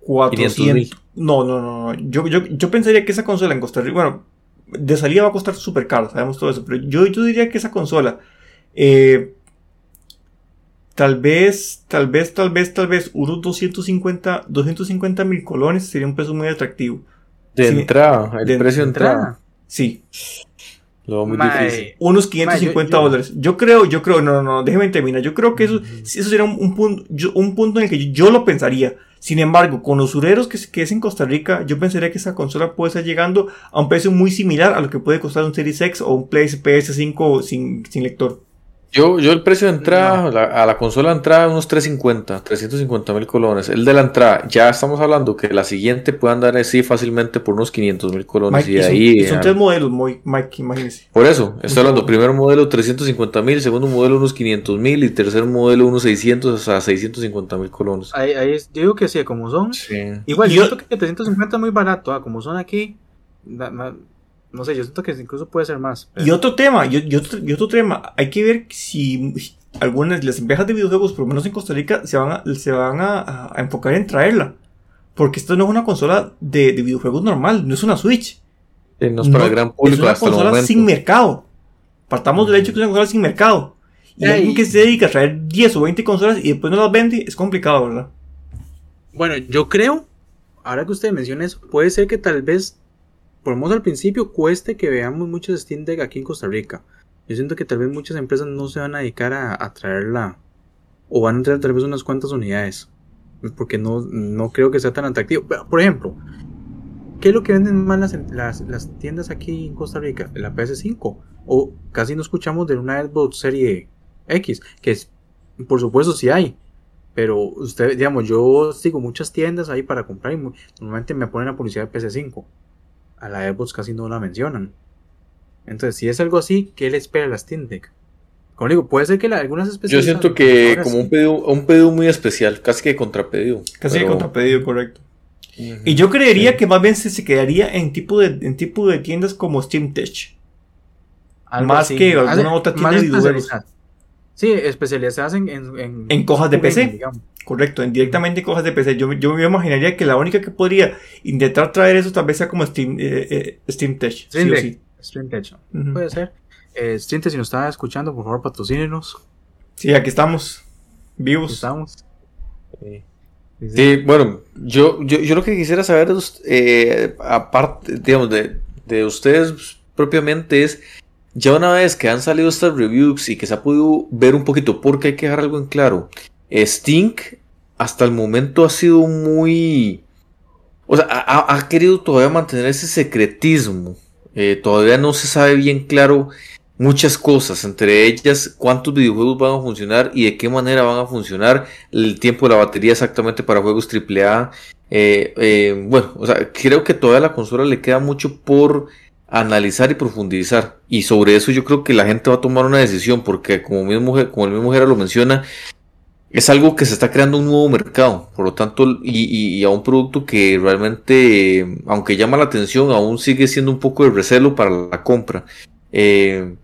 400. No, no, no. Yo, yo, yo pensaría que esa consola en Costa Rica, bueno, de salida va a costar súper caro, sabemos todo eso, pero yo, yo diría que esa consola, eh, tal vez, tal vez, tal vez, tal vez, unos 250, 250 mil colones sería un peso muy atractivo. De entrada, el precio de entrada. Sí. Lo muy difícil. Unos 550 dólares. Yo creo, yo creo, no, no, no, déjeme terminar. Yo creo que eso, eso sería un, punto, un punto en el que yo, lo pensaría. Sin embargo, con los ureros que, que, es en Costa Rica, yo pensaría que esa consola puede estar llegando a un precio muy similar a lo que puede costar un Series X o un PS5 sin, sin lector. Yo, yo el precio de entrada a la consola de entrada unos 350, 350 mil colones. El de la entrada, ya estamos hablando que la siguiente puede andar así fácilmente por unos 500 mil colones. y, ahí, son, tres modelos, Mike, imagínese. Por eso, estoy hablando, primer modelo 350 mil, segundo modelo unos 500 mil y tercer modelo unos 600 a 650 mil colones. Ahí, ahí, digo que sí, como son. Igual, yo creo que 350 es muy barato, ah, como son aquí. No sé, yo siento que incluso puede ser más. Y otro tema, y, otro, tema, hay que ver si algunas de las empresas de videojuegos, por lo menos en Costa Rica, se van a, se van a, enfocar en traerla. Porque esto no es una consola de, videojuegos normal, no es una Switch. no es para el gran público. Es una consola sin mercado. Partamos del hecho que es una consola sin mercado. Y alguien que se dedica a traer 10 o 20 consolas y después no las vende, es complicado, ¿verdad? Bueno, yo creo, ahora que usted menciona eso, puede ser que tal vez por lo menos al principio cueste que veamos muchos Steam Deck aquí en Costa Rica. Yo siento que tal vez muchas empresas no se van a dedicar a, traerla o van a traer tal vez unas cuantas unidades. Porque no, no creo que sea tan atractivo. Por ejemplo, ¿qué es lo que venden más las, tiendas aquí en Costa Rica? La PS5. O casi no escuchamos de una Xbox Serie X. Que por supuesto sí hay. Pero usted, digamos, yo sigo muchas tiendas ahí para comprar y normalmente me ponen la publicidad de PS5 a la Xbox casi no la mencionan. Entonces, si es algo así, ¿qué le espera a la Steam Deck? Como digo, puede ser que algunas especiales. Yo siento que como un pedido, un pedido muy especial, casi que contrapedido. Casi que contrapedido, correcto. Y yo creería que más bien se, quedaría en tipo de, en tipo de tiendas como Steam Tech. más que alguna otra tienda de Sí, especializadas en, en, en, cojas de PC. Correcto, en, directamente en cojas de PC. Yo, yo me imaginaría que la única que podría intentar traer eso tal vez sea como Steam, eh, eh, Steam Tech. Steam, sí, Steam Tech. Puede ser. Eh, Steam Tech, si nos está escuchando, por favor, patrocínenos. Sí, aquí estamos. Vivos. estamos. Sí, bueno, yo, yo, yo, lo que quisiera saber, eh, aparte, digamos, de, de ustedes propiamente es ya una vez que han salido estas reviews y que se ha podido ver un poquito, porque hay que dejar algo en claro. Stink hasta el momento ha sido muy o sea, ha, querido todavía mantener ese secretismo. Eh, todavía no se sabe bien claro muchas cosas, entre ellas cuántos videojuegos van a funcionar y de qué manera van a funcionar, el tiempo de la batería exactamente para juegos AAA. Eh, eh, bueno, o sea, creo que todavía a la consola le queda mucho por analizar y profundizar. Y sobre eso yo creo que la gente va a tomar una decisión, porque como, mismo, como el mismo Jera lo menciona, es algo que se está creando un nuevo mercado, por lo tanto, y, a un producto que realmente, aunque llama la atención, aún sigue siendo un poco de recelo para la compra. Eh,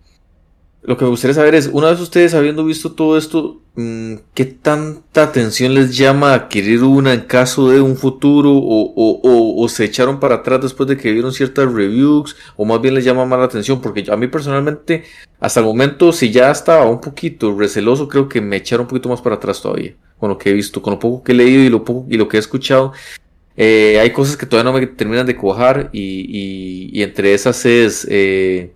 lo que me gustaría saber es, una vez ustedes habiendo visto todo esto, mm, ¿qué tanta atención les llama adquirir una en caso de un futuro? O, se echaron para atrás después de que vieron ciertas reviews? ¿O más bien les llama más la atención? Porque a mí personalmente, hasta el momento, si ya estaba un poquito receloso, creo que me echaron un poquito más para atrás todavía. Con lo que he visto, con lo poco que he leído y lo, poco, y lo que he escuchado. Eh, hay cosas que todavía no me terminan de cuajar y, y entre esas es... Eh,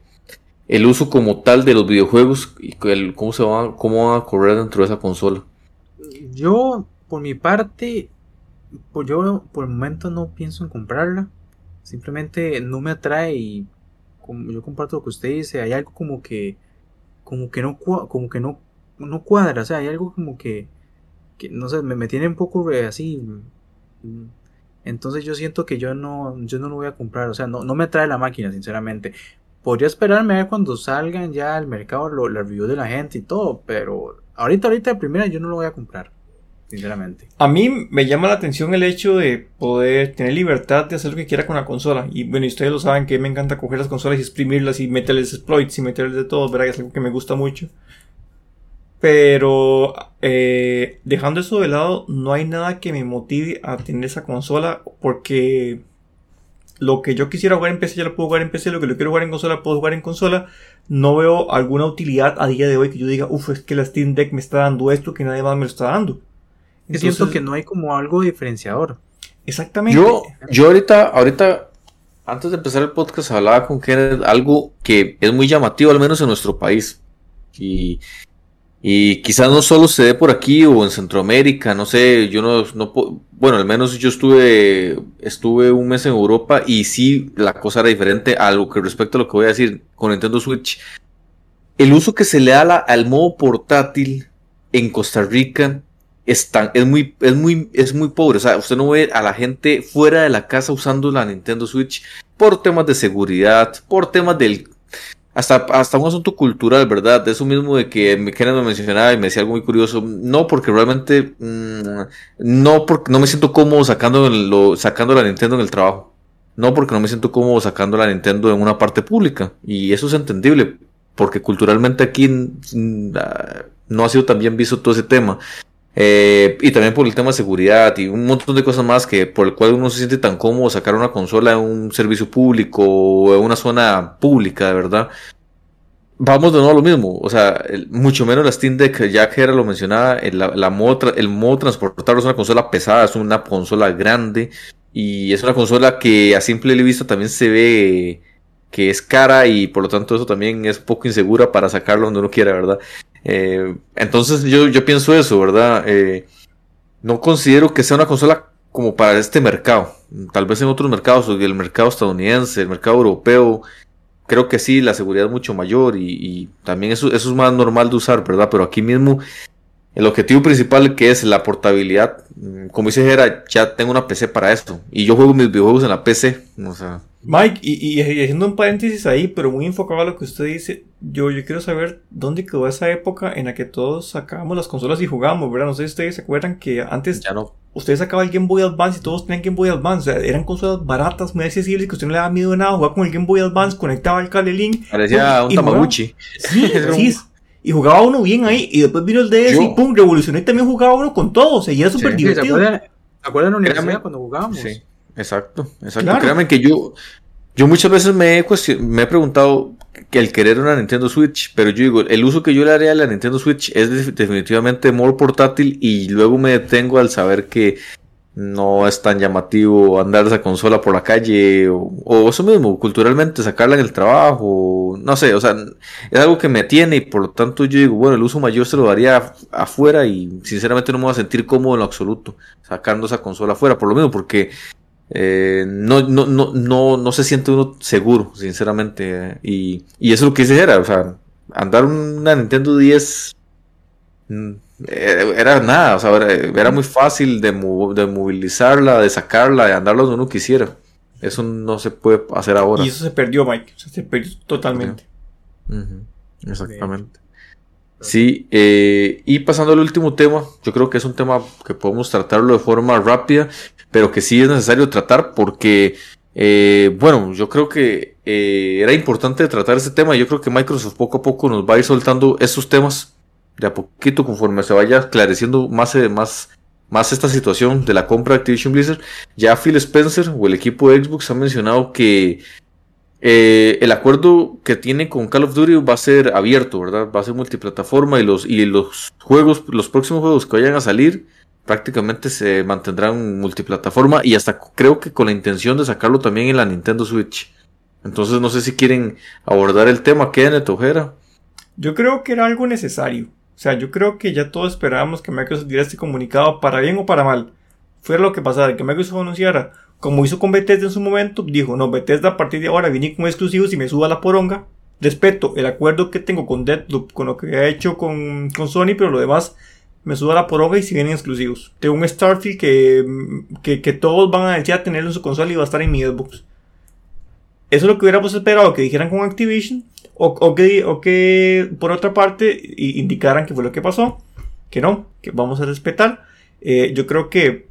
el uso como tal de los videojuegos y el, cómo se va, cómo va a correr dentro de esa consola. Yo, por mi parte, pues yo por el momento no pienso en comprarla. Simplemente no me atrae y como yo comparto lo que usted dice, hay algo como que como que no como que no no cuadra, o sea, hay algo como que, que no sé, me, me tiene un poco así entonces yo siento que yo no yo no lo voy a comprar, o sea, no, no me atrae la máquina, sinceramente podría esperarme a ver cuando salgan ya al mercado lo, la review de la gente y todo, pero ahorita, ahorita de primera yo no lo voy a comprar, sinceramente. A mí me llama la atención el hecho de poder tener libertad de hacer lo que quiera con la consola. Y bueno, ustedes lo saben que me encanta coger las consolas y exprimirlas y meterles exploits y meterles de todo, ¿verdad? Es algo que me gusta mucho. Pero eh, dejando eso de lado, no hay nada que me motive a tener esa consola porque lo que yo quisiera jugar en PC ya lo puedo jugar en PC, lo que yo quiero jugar en consola puedo jugar en consola. No veo alguna utilidad a día de hoy que yo diga, uff, es que la Steam Deck me está dando esto que nadie más me lo está dando. Es siento que no hay como algo diferenciador. Exactamente. Yo, yo ahorita, ahorita, antes de empezar el podcast, hablaba con Kenneth algo que es muy llamativo, al menos en nuestro país. Y y quizás no solo se dé por aquí o en Centroamérica, no sé, yo no, no bueno, al menos yo estuve, estuve un mes en Europa y sí, la cosa era diferente a lo que respecto a lo que voy a decir con Nintendo Switch. El uso que se le da al modo portátil en Costa Rica es, muy, es, muy, es muy pobre. O sea, usted no ve a la gente fuera de la casa usando la Nintendo Switch por temas de seguridad, por temas del hasta, hasta un asunto cultural, ¿verdad? De eso mismo de que Kenneth me mencionaba y me decía algo muy curioso. No, porque realmente mm, no, porque no me siento cómodo sacando, lo, sacando la Nintendo en el trabajo. No, porque no me siento cómodo sacando la Nintendo en una parte pública. Y eso es entendible, porque culturalmente aquí mm, ah, no ha sido tan bien visto todo ese tema. Eh, y también por el tema de seguridad y un montón de cosas más que por el cual uno se siente tan cómodo sacar una consola en un servicio público o en una zona pública, de verdad. Vamos de nuevo a lo mismo, o sea, mucho menos la Steam Deck, ya que era lo mencionaba, el, la, modo, el modo transportable es una consola pesada, es una consola grande y es una consola que a simple vista también se ve que es cara y por lo tanto eso también es poco insegura para sacarlo donde uno quiera, ¿verdad? Eh, entonces yo, yo pienso eso, ¿verdad? Eh, no considero que sea una consola como para este mercado. Tal vez en otros mercados, el mercado estadounidense, el mercado europeo, creo que sí, la seguridad es mucho mayor y, también eso, eso, es más normal de usar, ¿verdad? Pero aquí mismo el objetivo principal que es la portabilidad, mm, como dice Jera, ya tengo una PC para esto y yo juego mis videojuegos en la PC, o sea, Mike, y, haciendo un paréntesis ahí, pero muy enfocado a lo que usted dice, yo, yo quiero saber dónde quedó esa época en la que todos sacábamos las consolas y jugábamos, ¿verdad? No sé si ustedes se acuerdan que antes ya no. ustedes sacaban el Game Boy Advance y todos tenían Game Boy Advance, o sea, eran consolas baratas, muy accesibles, que usted no le daba miedo de nada, jugaba con el Game Boy Advance, conectaba el cable Link. Parecía un Tamaguchi. Sí, sí, y jugaba uno bien ahí, y después vino el DS y pum, revolucionó y también jugaba uno con todo, o sea, y era súper divertido. ¿Se acuerdan, la universidad cuando jugábamos? Sí. Exacto, exacto. Créanme que yo, yo muchas veces me he, me he preguntado que el querer una Nintendo Switch, pero yo digo, el uso que yo le haría a la Nintendo Switch es definitivamente more portátil y luego me detengo al saber que no es tan llamativo andar esa consola por la calle o, eso mismo, culturalmente sacarla en el trabajo, no sé, o sea, es algo que me tiene y por lo tanto yo digo, bueno, el uso mayor se lo daría afuera y sinceramente no me voy a sentir cómodo en lo absoluto sacando esa consola afuera, por lo mismo, porque eh, no, no, no, no, no se siente uno seguro, sinceramente. Y, y eso es lo que hice era, o sea, andar una Nintendo 10 mm, eh, era nada, o sea, era, muy fácil de, de, movilizarla, de sacarla, de andarla donde uno quisiera. Eso no se puede hacer ahora. Y eso se perdió, Mike. se perdió totalmente. Exactamente. Sí, eh, y pasando al último tema, yo creo que es un tema que podemos tratarlo de forma rápida, pero que sí es necesario tratar porque, eh, bueno, yo creo que eh, era importante tratar este tema y yo creo que Microsoft poco a poco nos va a ir soltando estos temas de a poquito conforme se vaya esclareciendo más, más, más esta situación de la compra de Activision Blizzard. Ya Phil Spencer o el equipo de Xbox ha mencionado que eh, el acuerdo que tiene con Call of Duty va a ser abierto, ¿verdad? Va a ser multiplataforma y los, y los juegos, los próximos juegos que vayan a salir prácticamente se mantendrán multiplataforma y hasta creo que con la intención de sacarlo también en la Nintendo Switch. Entonces no sé si quieren abordar el tema, de Tojera. Yo creo que era algo necesario. O sea, yo creo que ya todos esperábamos que Microsoft diera este comunicado para bien o para mal. Fue lo que pasara, que Microsoft anunciara como hizo con Bethesda en su momento, dijo, no, Bethesda a partir de ahora viene con exclusivos y me suba la poronga. Respeto el acuerdo que tengo con Deadloop, con lo que ha hecho con, Sony, pero lo demás me suba la poronga y si vienen exclusivos. Tengo un Starfield que, que, todos van a desear tenerlo en su consola y va a estar en mi Xbox. Eso es lo que hubiéramos esperado que dijeran con Activision. O, o, que, o que por otra parte indicaran que fue lo que pasó. Que no, que vamos a respetar. Eh, yo creo que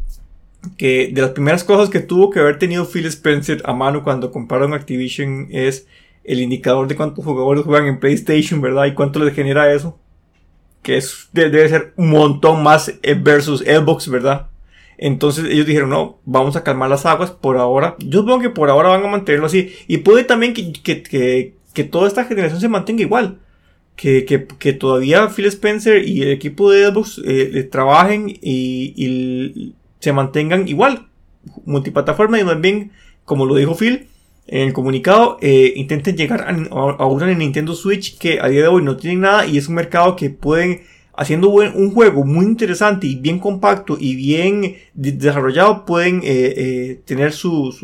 que de las primeras cosas que tuvo que haber tenido Phil Spencer a mano cuando compraron Activision es el indicador de cuántos jugadores juegan en PlayStation, ¿verdad? Y cuánto les genera eso. Que es, debe ser un montón más eh, versus Xbox, ¿verdad? Entonces ellos dijeron, no, vamos a calmar las aguas por ahora. Yo supongo que por ahora van a mantenerlo así. Y puede también que, que, que, toda esta generación se mantenga igual. Que, que, todavía Phil Spencer y el equipo de Xbox eh, trabajen y se mantengan igual, multiplataforma y bien, como lo dijo Phil en el comunicado, eh, intenten llegar a, una Nintendo Switch que a día de hoy no tienen nada y es un mercado que pueden, haciendo un juego muy interesante y bien compacto y bien desarrollado, pueden eh, eh, tener sus,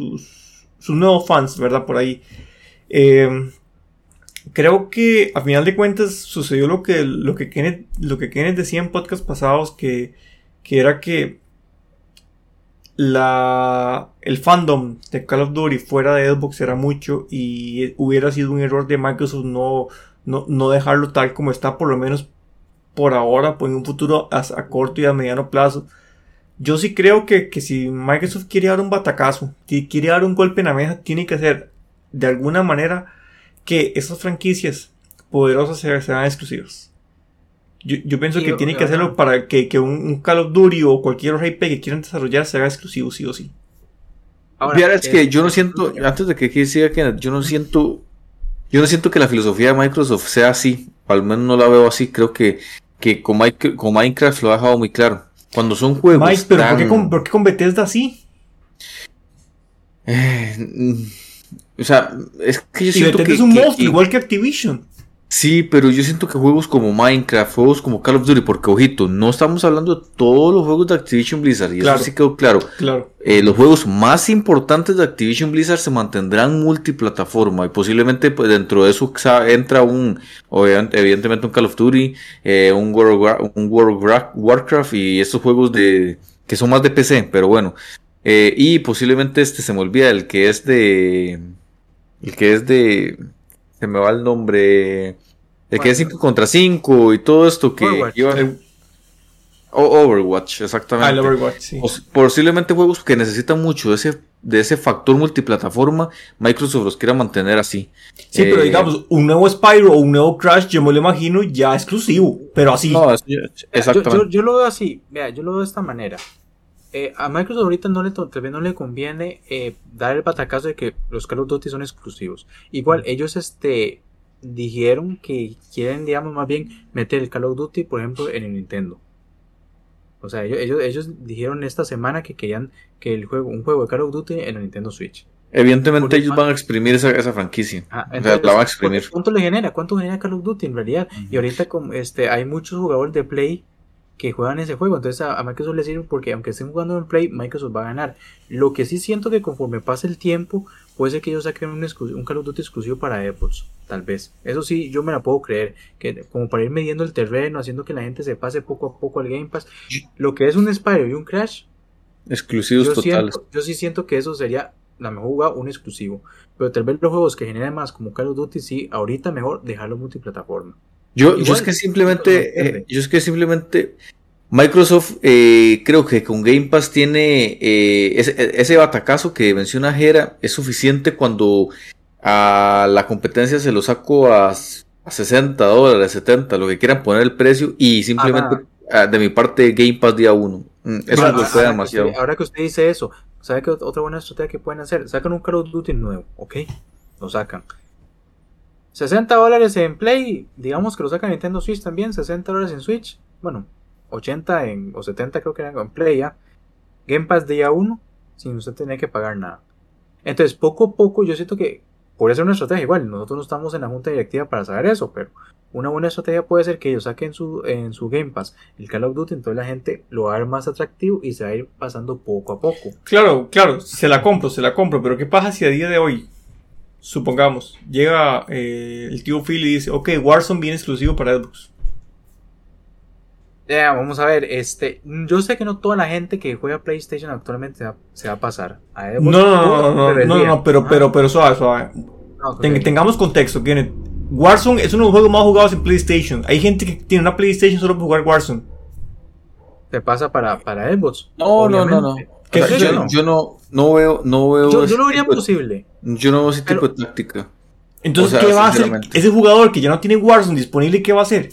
sus nuevos fans, ¿verdad? Por ahí. creo que a final de cuentas sucedió lo que, lo que, Kenneth, lo que Kenneth decía en podcast pasados, que, que era que la, el fandom de Call of Duty fuera de Xbox era mucho y hubiera sido un error de Microsoft no, no, dejarlo tal como está, por lo menos por ahora, pues en un futuro a, corto y a mediano plazo. Yo sí creo que, que, si Microsoft quiere dar un batacazo, si quiere dar un golpe en la mesa, tiene que hacer de alguna manera que esas franquicias poderosas sean exclusivas. Yo, pienso que tiene que hacerlo para que, un, Call of Duty o cualquier IP que quieran desarrollar se haga exclusivo, sí o sí. Ahora, es que yo no siento, antes de que siga Kenneth, yo no siento, yo no siento que la filosofía de Microsoft sea así, al menos no la veo así, creo que, que con, Minecraft lo ha dejado muy claro. Cuando son juegos. Mike, pero ¿por, qué con, ¿por, qué con, Bethesda así? Eh, o sea, es que yo siento Bethesda que. es un monstruo, igual que Activision. Sí, pero yo siento que juegos como Minecraft, juegos como Call of Duty, porque ojito, no estamos hablando de todos los juegos de Activision Blizzard, y eso sí quedó claro. claro. Eh, los juegos más importantes de Activision Blizzard se mantendrán multiplataforma y posiblemente pues, dentro de eso entra un, evidentemente un Call of Duty, eh, un World, un World of Warcraft y estos juegos de que son más de PC, pero bueno. Eh, y posiblemente este se me olvida, el que es de... El que es de se me va el nombre. El que es 5 contra 5 y todo esto que Overwatch. Overwatch, exactamente. Ah, Overwatch, sí. posiblemente juegos que necesitan mucho de ese, de ese factor multiplataforma, Microsoft los quiera mantener así. Sí, pero eh, digamos, un nuevo Spyro o un nuevo Crash, yo me lo imagino ya exclusivo, pero así. No, exactamente. Yo, lo veo así, vea, yo lo veo de esta manera. Eh, a Microsoft ahorita no le, no le conviene eh, dar el batacazo de que los Call of Duty son exclusivos. Igual, ellos este, dijeron que quieren, digamos, más bien meter el Call of Duty, por ejemplo, en el Nintendo. O sea, ellos, ellos, dijeron esta semana que querían que el juego, un juego de Call of Duty en el Nintendo Switch. Evidentemente ellos van a exprimir esa, esa franquicia. Ah, la van a exprimir. ¿Cuánto le genera? ¿Cuánto genera Call of Duty en realidad? Y ahorita este hay muchos jugadores de Play que juegan ese juego. Entonces a, a, Microsoft le sirve porque aunque estén jugando en Play, Microsoft va a ganar. Lo que sí siento que conforme pase el tiempo, puede ser que ellos saquen un, un Call of Duty exclusivo para Xbox, tal vez. Eso sí, yo me la puedo creer, que como para ir midiendo el terreno, haciendo que la gente se pase poco a poco al Game Pass. Lo que es un Spyro y un Crash. Exclusivos yo totales. Siento, yo sí siento que eso sería la mejor jugada, un exclusivo. Pero tal vez los juegos que generan más como Call of Duty, sí, ahorita mejor dejarlo multiplataforma. Yo, Igual, yo es que simplemente, eh, yo es que simplemente Microsoft eh, creo que con Game Pass tiene eh, ese, ese, batacazo que menciona Jera es suficiente cuando a la competencia se lo saco a, a 60 dólares, 70, lo que quieran poner el precio y simplemente a, de mi parte Game Pass día 1. Eso ahora, me fue demasiado. Que, ahora que usted dice eso, ¿sabe qué otra buena estrategia que pueden hacer? Sacan un Call of Duty nuevo, ¿ok? Lo sacan. 60 dólares en Play, digamos que lo saca Nintendo Switch también, 60 dólares en Switch, bueno, 80 en, o 70 creo que eran en Play ya. Game Pass día 1, sin usted tener que pagar nada. Entonces, poco a poco, yo siento que puede ser una estrategia. Igual, nosotros no estamos en la junta directiva para saber eso, pero una buena estrategia puede ser que ellos saquen su, en su Game Pass el Call of Duty, entonces la gente lo va a ver más atractivo y se va a ir pasando poco a poco. Claro, claro, se la compro, se la compro, pero ¿qué pasa si a día de hoy supongamos, llega eh, el tío Phil y dice, ok, Warzone viene exclusivo para Xbox. Ya, yeah, vamos a ver, este, yo sé que no toda la gente que juega PlayStation actualmente se va, se va a pasar a Xbox. No, no, no, no, no, no, no, pero, ah. pero, pero suave, suave. Ten, tengamos contexto, Kenneth. Warzone es uno de los juegos más jugados en PlayStation. Hay gente que tiene una PlayStation solo para jugar Warzone. Te pasa para, para Xbox. No, no, no, no. O sea, yo, no? yo no, no veo, no veo. Yo, yo lo vería posible. Yo no veo ese tipo de táctica. Entonces, o sea, ¿qué va a hacer? Ese jugador que ya no tiene Warzone disponible, ¿qué va a hacer?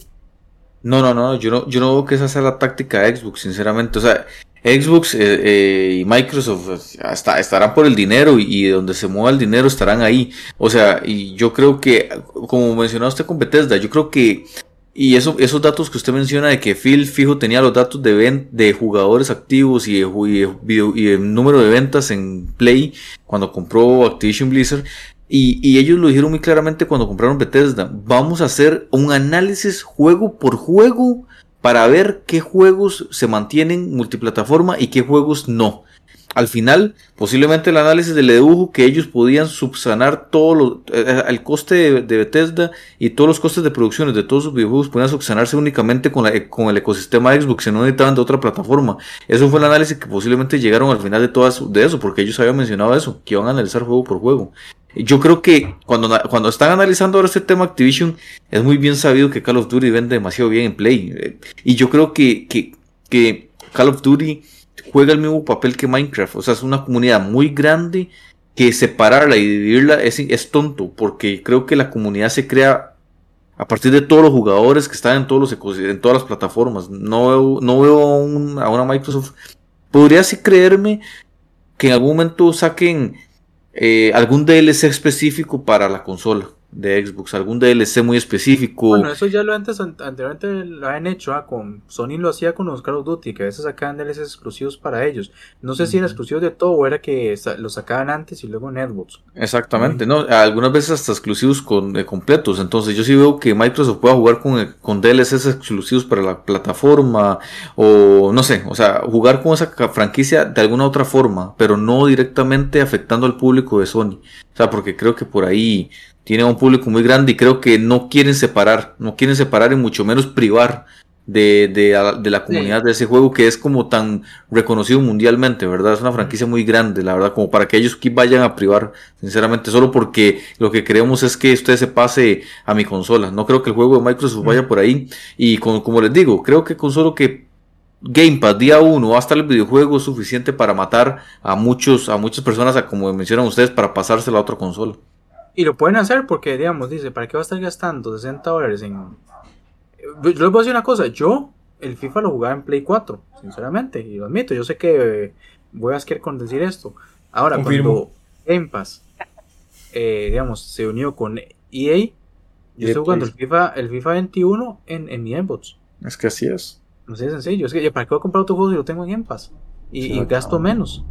No, no, no, yo no, yo no veo que esa sea la táctica de Xbox, sinceramente. O sea, Xbox eh, eh, y Microsoft hasta, estarán por el dinero y, y, donde se mueva el dinero estarán ahí. O sea, y yo creo que, como mencionaba usted con Bethesda, yo creo que y eso, esos datos que usted menciona de que Phil fijo tenía los datos de, ven, de jugadores activos y, de, y, de, y el número de ventas en Play cuando compró Activision Blizzard. Y, y, ellos lo dijeron muy claramente cuando compraron Bethesda. Vamos a hacer un análisis juego por juego para ver qué juegos se mantienen multiplataforma y qué juegos no. Al final, posiblemente el análisis le dedujo que ellos podían subsanar todo lo, eh, el coste de, de, Bethesda y todos los costes de producciones de todos sus videojuegos podían subsanarse únicamente con, la, con el ecosistema Xbox y no necesitaban de otra plataforma. Eso fue el análisis que posiblemente llegaron al final de todas de eso, porque ellos habían mencionado eso, que iban a analizar juego por juego. Yo creo que cuando, cuando están analizando ahora este tema Activision, es muy bien sabido que Call of Duty vende demasiado bien en Play. Y yo creo que, que, que Call of Duty juega el mismo papel que Minecraft. O sea, es una comunidad muy grande que separarla y dividirla es, es tonto, porque creo que la comunidad se crea a partir de todos los jugadores que están en, todos los en todas las plataformas. No veo, no veo a, un, a una Microsoft. Podría así creerme que en algún momento saquen eh, algún DLC específico para la consola de Xbox, algún DLC muy específico. Bueno, eso ya lo antes, anteriormente lo han hecho, ¿ah? con Sony lo hacía con los Call of Duty, que a veces sacaban DLCs exclusivos para ellos. No sé uh -huh. si era exclusivo de todo o era que lo sacaban antes y luego en Xbox. Exactamente, uh -huh. no, algunas veces hasta exclusivos con, eh, completos. Entonces yo sí veo que Microsoft pueda jugar con, con DLCs exclusivos para la plataforma o no sé, o sea, jugar con esa franquicia de alguna otra forma, pero no directamente afectando al público de Sony. O sea, porque creo que por ahí tiene un público muy grande y creo que no quieren separar, no quieren separar y mucho menos privar de, de, de la comunidad sí. de ese juego que es como tan reconocido mundialmente, ¿verdad? Es una franquicia muy grande, la verdad, como para que ellos vayan a privar, sinceramente, solo porque lo que queremos es que usted se pase a mi consola. No creo que el juego de Microsoft vaya por ahí y con, como les digo, creo que con solo que Game Pass día 1 va a estar el videojuego suficiente para matar a muchos a muchas personas, a, como mencionan ustedes, para pasársela a otra consola. Y lo pueden hacer porque, digamos, dice, ¿para qué va a estar gastando 60 dólares en... Yo les voy a decir una cosa, yo el FIFA lo jugaba en Play 4, sinceramente, y lo admito, yo sé que voy a asquear con decir esto. Ahora, Confirmo. cuando Game Pass, eh, digamos, se unió con EA, yo estoy jugando el FIFA, el FIFA 21 en, en mi Xbox. Es que así es. No sé, es sencillo, es que ¿para qué voy a comprar otro juego si lo tengo en Game Pass? Y, gasto menos.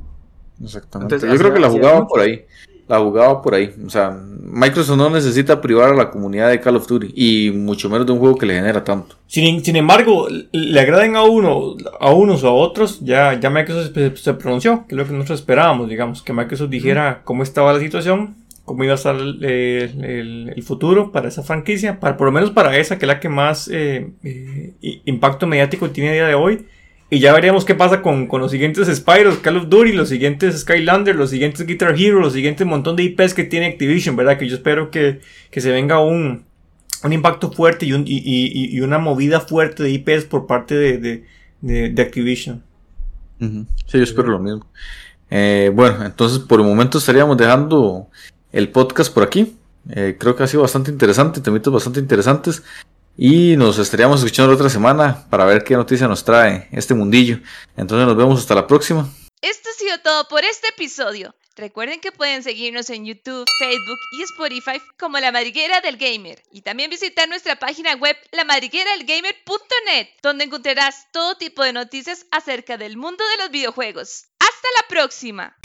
Exactamente. Entonces, yo creo que la jugaba por ahí. La jugaba por ahí. O sea, Microsoft no necesita privar a la comunidad de Call of Duty y mucho menos de un juego que le genera tanto. Sin, sin embargo, le agraden a uno, a unos o a otros, ya, ya Microsoft se, pronunció, que es lo que nosotros esperábamos, digamos, que Microsoft dijera cómo estaba la situación, cómo iba a estar el, el, futuro para esa franquicia, para, por lo menos para esa que es la que más eh, eh, impacto mediático tiene a día de hoy y ya veríamos qué pasa con, los siguientes Spyros, Call of Duty, los siguientes Skylander, los siguientes Guitar Hero, los siguientes montón de IPs que tiene Activision, ¿verdad? Que yo espero que, se venga un, un impacto fuerte y, una movida fuerte de IPs por parte de, de, Activision. Sí, yo espero lo mismo. Eh, bueno, entonces por el momento estaríamos dejando el podcast por aquí. Eh, creo que ha sido bastante interesante, temitos bastante interesantes. Y nos estaríamos escuchando la otra semana para ver qué noticia nos trae este mundillo. Entonces nos vemos hasta la próxima. Esto ha sido todo por este episodio. Recuerden que pueden seguirnos en YouTube, Facebook y Spotify como La Madriguera del Gamer. Y también visitar nuestra página web lamadrigueradelgamer.net, donde encontrarás todo tipo de noticias acerca del mundo de los videojuegos. ¡Hasta la próxima!